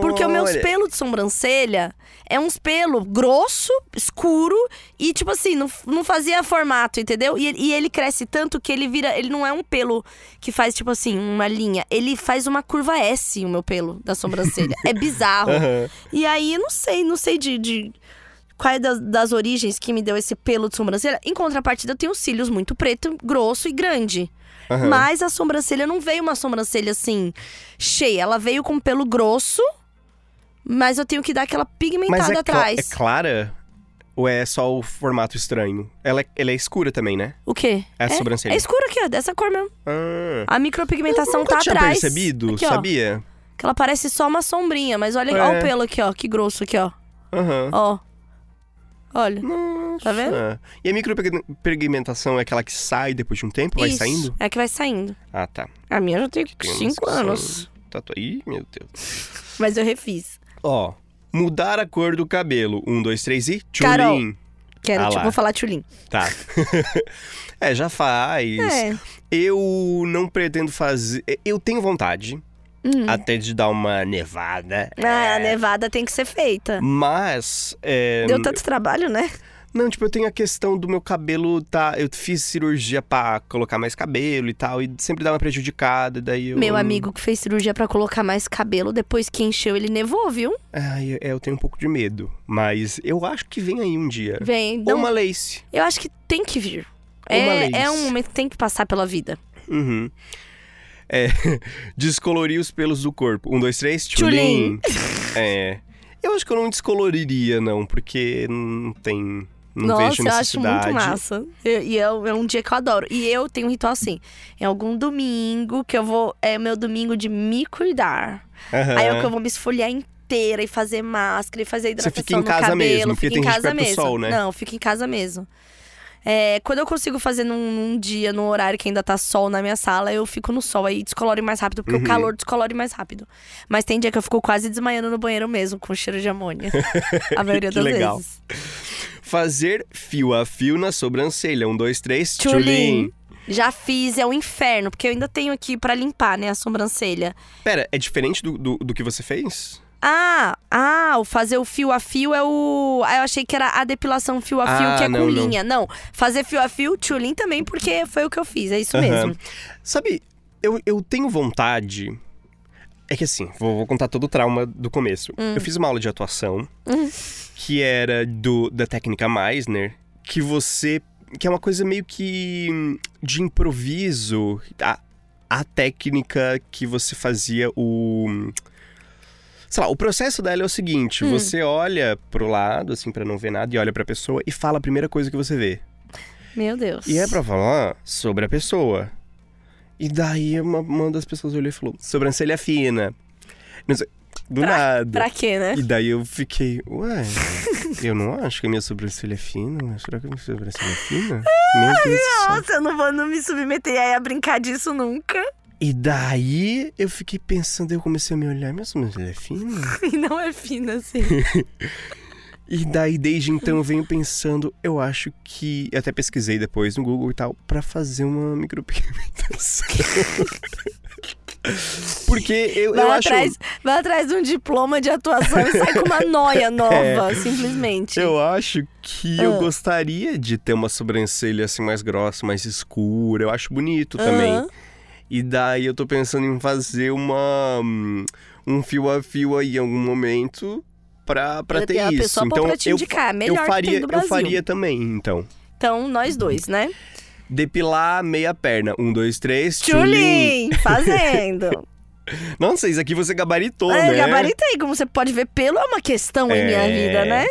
Porque os meus Olha, pelos de sobrancelha é uns pelo grosso, escuro e, tipo assim, não, não fazia formato, entendeu? E, ele- e ele cresce tanto que ele vira. Ele não é um pelo que faz, tipo assim, uma linha. Ele faz uma curva S, o meu pelo da sobrancelha. é bizarro. <laughs> Aham. E aí, não sei, não sei de. de qual é das, das origens que me deu esse pelo de sobrancelha. Em contrapartida, eu tenho cílios muito preto, grosso e grande. Aham. Mas a sobrancelha não veio uma sobrancelha assim, cheia. Ela veio com pelo grosso, mas eu tenho que dar aquela Mas pigmentada é, cla- atrás. é clara ou é só o formato estranho? Ela é, ela é escura também, né? O quê? É a sobrancelha. É escura aqui, ó, dessa cor mesmo. Ah. A micropigmentação Nunca tá tinha atrás. percebido, aqui, ó, sabia? Que ela parece só uma sombrinha, mas olha, É. ó o pelo aqui, ó, que grosso aqui, ó. Aham. Ó. Olha. Nossa. Tá vendo? E a micropigmentação é aquela que sai depois de um tempo? Vai Isso, saindo? É que vai saindo. Ah, tá. A minha já tem Tem uma 5 discussão. anos. Tatu... Ih, meu Deus. Mas eu refiz. Ó, mudar a cor do cabelo. Um, dois, três e... Carol. Tchulin. Quero, Ah tipo, vou falar tchulin. Tá. <laughs> é, já faz. É. Eu não pretendo fazer... Eu tenho vontade Hum. até de dar uma nevada. Ah, a É. nevada tem que ser feita. Mas... é, Deu tanto trabalho, né? Não, tipo, eu tenho a questão do meu cabelo, tá? Eu fiz cirurgia pra colocar mais cabelo e tal, e sempre dá uma prejudicada, daí eu... Meu amigo que fez cirurgia pra colocar mais cabelo, depois que encheu, ele nevou, viu? Ai, é, eu tenho um pouco de medo, mas eu acho que vem aí um dia. Vem. Ou Não, uma lace. Eu acho que tem que vir. Uma É, lace. é um momento que tem que passar pela vida. Uhum. É, <laughs> descolorir os pelos do corpo. Um, dois, três, Tchulin. tchulin. É. Eu acho que eu não descoloriria, não, porque não tem... Não Nossa, vejo eu acho necessidade. muito massa. E é, é um dia que eu adoro. E eu tenho um ritual assim. Em algum domingo, que eu vou. É meu domingo de me cuidar. Aham. Aí é o que eu vou me esfoliar inteira e fazer máscara e fazer Você hidratação fica em no casa cabelo. mesmo, porque fico tem em casa mesmo. sol, né? Não, fico em casa mesmo. É, quando eu consigo fazer num, num dia, num horário que ainda tá sol na minha sala, eu fico no sol. Aí descolore mais rápido, porque Uhum. o calor descolore mais rápido. Mas tem dia que eu fico quase desmaiando no banheiro mesmo, com cheiro de amônia. <laughs> A maioria das legal. vezes. Fazer fio a fio na sobrancelha. Um, dois, três, Tchulin. tchulin. Já fiz, é um inferno, porque eu ainda tenho aqui pra limpar, né, a sobrancelha. Pera, é diferente do, do, do que você fez? Ah, ah, o fazer o fio a fio é o. Ah, eu achei que era a depilação fio a fio, Ah, que é não, com não. linha. Não, fazer fio a fio, tchulin também, porque foi o que eu fiz, é isso Aham. mesmo. Sabe, eu, eu tenho vontade. É que assim, vou, vou contar todo o trauma do começo. Hum. Eu fiz uma aula de atuação que era do da técnica Meisner, que você. que é uma coisa meio que hum, de improviso. A, a técnica que você fazia o. Sei lá, o processo dela é o seguinte: Hum. você olha pro lado, assim, pra não ver nada, e olha pra pessoa e fala a primeira coisa que você vê. Meu Deus. E é pra falar sobre a pessoa. E daí uma, uma das pessoas olhou e falou, sobrancelha fina. Sei, do nada. Pra quê, né? E daí eu fiquei, ué, <laughs> eu não acho que a minha sobrancelha é fina. mas Será que a minha sobrancelha é fina? Meu Deus. Nossa, eu não vou não me submeter aí a brincar disso nunca. E daí eu fiquei pensando, eu comecei a me olhar, mas ela é fina? <laughs> E não é fina, assim. <laughs> E daí, desde então, eu venho pensando, eu acho que. Eu até pesquisei depois no Google e tal, pra fazer uma micropigmentação. <laughs> Porque eu, vai eu atrás, acho. Vai atrás de um diploma de atuação e sai com uma noia nova, simplesmente. É. Eu acho que Ah. eu gostaria de ter uma sobrancelha assim mais grossa, mais escura. Eu acho bonito também. E daí eu tô pensando em fazer uma. hum, um fio a fio aí em algum momento pra, pra Eu ter a isso. então pra te eu, indicar, eu melhor que faria, eu faria também, então. Então, nós dois, né? Depilar meia perna. Um, dois, três. tchulin. Fazendo. <laughs> Nossa, isso aqui você gabaritou, é, né? gabarita aí, como você pode ver, pelo é uma questão em minha É. vida, né?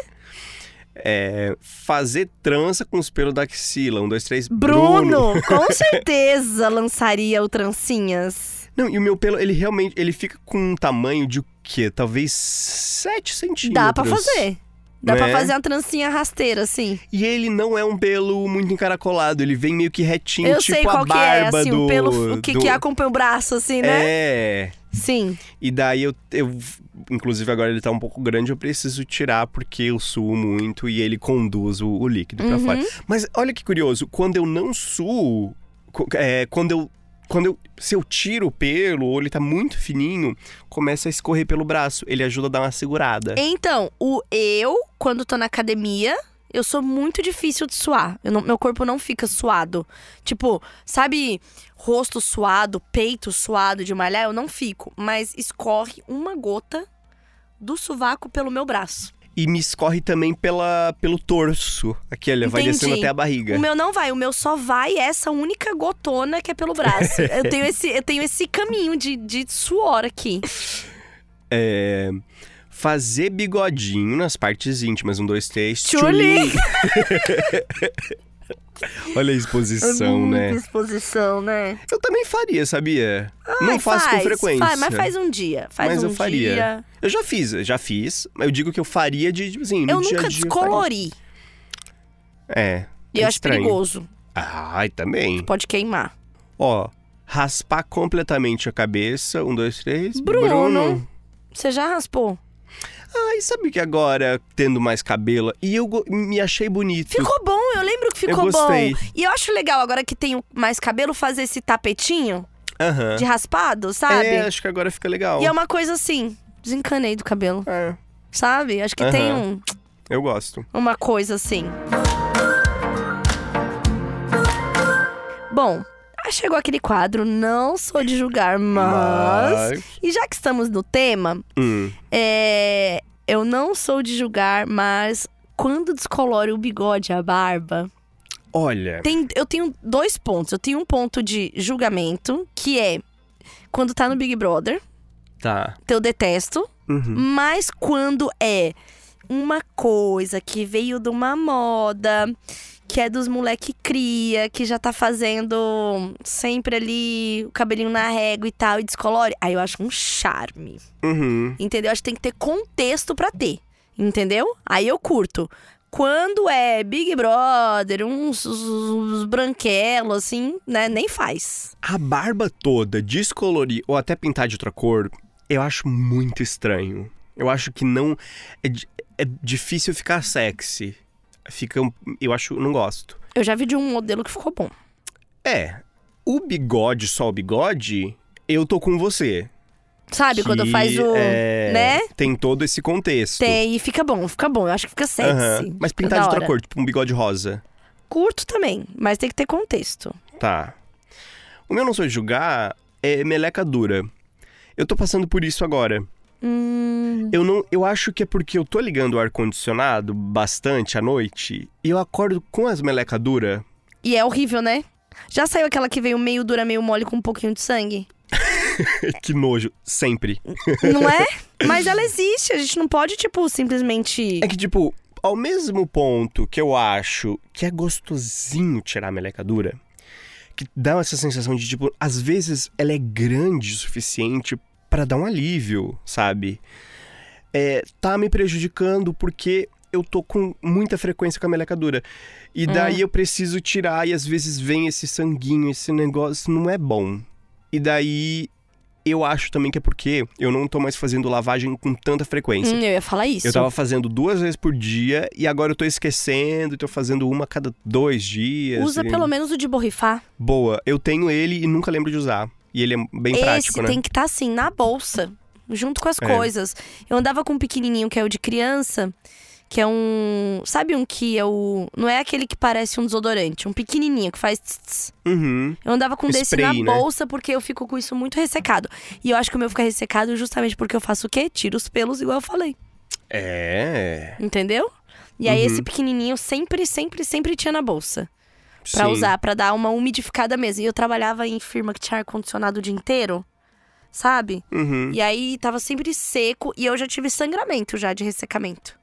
É, fazer trança com os pelos da axila. Um, dois, três. Bruno, com <laughs> certeza lançaria o Trancinhas. Não, e o meu pelo, ele realmente, ele fica com um tamanho de o quê? Talvez 7 centímetros. Dá pra fazer. Dá pra Né? fazer uma trancinha rasteira, assim. E ele não é um pelo muito encaracolado, ele vem meio que retinho, Eu tipo sei a qual que é, barba assim, do... o pelo o que, do... que acompanha o braço, assim, né? É, Sim. e daí eu, eu, inclusive agora ele tá um pouco grande, eu preciso tirar porque eu suo muito e ele conduz o, o líquido pra Uhum. fora. Mas olha que curioso, quando eu não suo, é, quando eu... Quando eu, se eu tiro o pelo, ou ele tá muito fininho, começa a escorrer pelo braço. Ele ajuda a dar uma segurada. Então, o eu, quando tô na academia, eu sou muito difícil de suar. Não- meu corpo não fica suado. Tipo, sabe, rosto suado, peito suado de malhar, eu não fico. Mas escorre uma gota do sovaco pelo meu braço. E me escorre também pela, pelo torso. Aqui, olha, vai descendo até a barriga. O meu não vai, o meu só vai essa única gotona que é pelo braço. <laughs> eu, tenho esse, eu tenho esse caminho de, de suor aqui. É, fazer bigodinho nas partes íntimas. Um, dois, três. Tchuli! tchuli. <laughs> Olha a exposição, né? exposição, né? Eu também faria, sabia? Não Ai, faço faz, com frequência. faz, mas faz um dia. Faz Mas um eu faria. dia. Eu já fiz, já fiz. Mas eu digo que eu faria de, tipo assim, no Eu dia nunca dia. descolori. É. E é eu acho perigoso. Ai, também. Pode queimar. Ó, raspar completamente a cabeça. Um, dois, três. Bruno. Você já raspou? Ai, sabe que agora, tendo mais cabelo, e eu me achei bonito. Ficou bom, eu lembro que ficou Eu gostei. bom. E eu acho legal, agora que tenho mais cabelo, fazer esse tapetinho Aham. de raspado, sabe? É, acho que agora fica legal. E é uma coisa assim, desencanei do cabelo, É, sabe? Acho que Aham. tem um, eu gosto. uma coisa assim. Bom, chegou aquele quadro, não sou de julgar, mas... E já que estamos no tema, Hum, é... eu não sou de julgar, mas quando descolore o bigode e a barba, olha, tem, eu tenho dois pontos. Eu tenho um ponto de julgamento, que é quando tá no Big Brother, tá. que eu detesto, Uhum. mas quando é uma coisa que veio de uma moda, que é dos moleque cria, que já tá fazendo sempre ali o cabelinho na régua e tal, e descolore, aí eu acho um charme. Uhum. Entendeu? Acho que tem que ter contexto pra ter. Entendeu? Aí eu curto. Quando é Big Brother, uns, uns branquelos, assim, né? Nem faz. A barba toda, descolorir ou até pintar de outra cor, eu acho muito estranho. Eu acho que não. É, é difícil ficar sexy. Fica. Eu acho. Não gosto. Eu já vi de um modelo que ficou bom. É. O bigode, só o bigode, eu tô com você. Sabe? Quando Que, faz o. é, Né? Tem todo esse contexto. Tem, e fica bom, fica bom. Eu acho que fica sexy. Aham. Mas pintar de outra hora. cor, tipo um bigode rosa. Curto também, mas tem que ter contexto. Tá. O meu não sou de julgar é meleca dura. Eu tô passando por isso agora. Hum. Eu não, eu acho que é porque eu tô ligando o ar condicionado bastante à noite e eu acordo com as meleca dura. E é horrível, né? Já saiu aquela que veio meio dura, meio mole com um pouquinho de sangue? <laughs> que nojo, sempre. Não é? <laughs> Mas ela existe, a gente não pode, tipo, simplesmente. É que tipo, ao mesmo ponto que eu acho que é gostosinho tirar a meleca dura, que dá essa sensação de tipo, às vezes ela é grande o suficiente pra dar um alívio, sabe? É, tá me prejudicando porque eu tô com muita frequência com a meleca dura. E daí eu preciso tirar e às vezes vem esse sanguinho, esse negócio, não é bom. E daí eu acho também que é porque eu não tô mais fazendo lavagem com tanta frequência. Hum, eu ia falar isso. Eu tava fazendo duas vezes por dia e agora eu tô esquecendo e tô fazendo uma a cada dois dias. Usa e... pelo menos o de borrifar. Boa, eu tenho ele e nunca lembro de usar. E ele é bem Esse prático, né? tem que estar assim, na bolsa, junto com as É. coisas. Eu andava com um pequenininho que é o de criança, que é um. Sabe um que é o. Não é aquele que parece um desodorante, um pequenininho que faz. tss, tss. Uhum. Eu andava com desse Spray, na né? bolsa porque eu fico com isso muito ressecado. E eu acho que o meu fica ressecado justamente porque eu faço o quê? Tiro os pelos, igual eu falei. É. Entendeu? E aí Uhum. esse pequenininho sempre, sempre, sempre tinha na bolsa. Pra Sim. usar, pra dar uma umidificada mesmo. E eu trabalhava em firma que tinha ar-condicionado o dia inteiro, sabe? Uhum. E aí tava sempre seco e eu já tive sangramento já de ressecamento.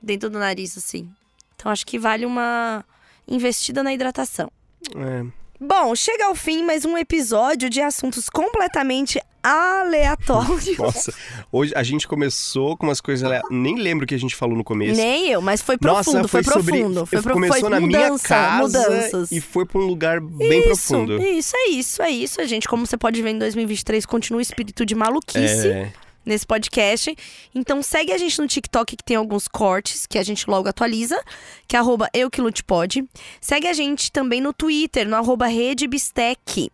Dentro do nariz, assim. Então acho que vale uma investida na hidratação. É. Bom, chega ao fim mais um episódio de assuntos completamente aleatórios. <laughs> Nossa, hoje a gente começou com umas coisas. ale- Nem lembro o que a gente falou no começo. Nem eu, mas foi Nossa, profundo, foi, sobre- profundo. Foi, pro- começou foi na minha mudança, casa mudanças. e foi pra um lugar bem isso, profundo. Isso, é isso, é isso, gente. Como você pode ver em 2023, continua o espírito de maluquice. É. nesse podcast. Então segue a gente no TikTok que tem alguns cortes que a gente logo atualiza, que é arroba eu que lute pode. Segue a gente também no Twitter, no arroba redebistec.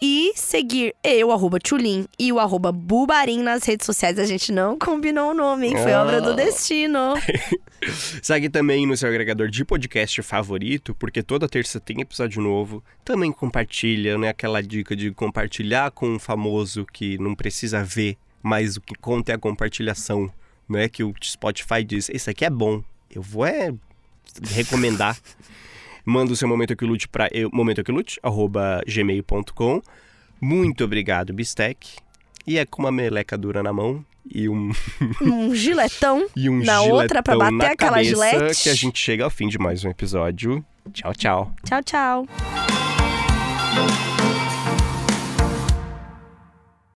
E seguir eu, arroba Tchulin, e o arroba Bubarim nas redes sociais. A gente não combinou o nome, hein? Foi obra do Ah. destino. <laughs> Segue também no seu agregador de podcast favorito, porque toda terça tem episódio novo. Também compartilha, né? Aquela dica de compartilhar com um famoso que não precisa ver, mas o que conta é a compartilhação. Não é que o Spotify diz, esse aqui é bom, eu vou é recomendar. <laughs> Manda o seu Momento Aquilute para momentoaquilute.gmail.com Muito obrigado, Bistec. E é com uma meleca dura na mão e um <laughs> Um giletão. e um Na outra, pra giletão bater aquela cabeça, gilete. que a gente chega ao fim de mais um episódio. Tchau, tchau. Tchau, tchau.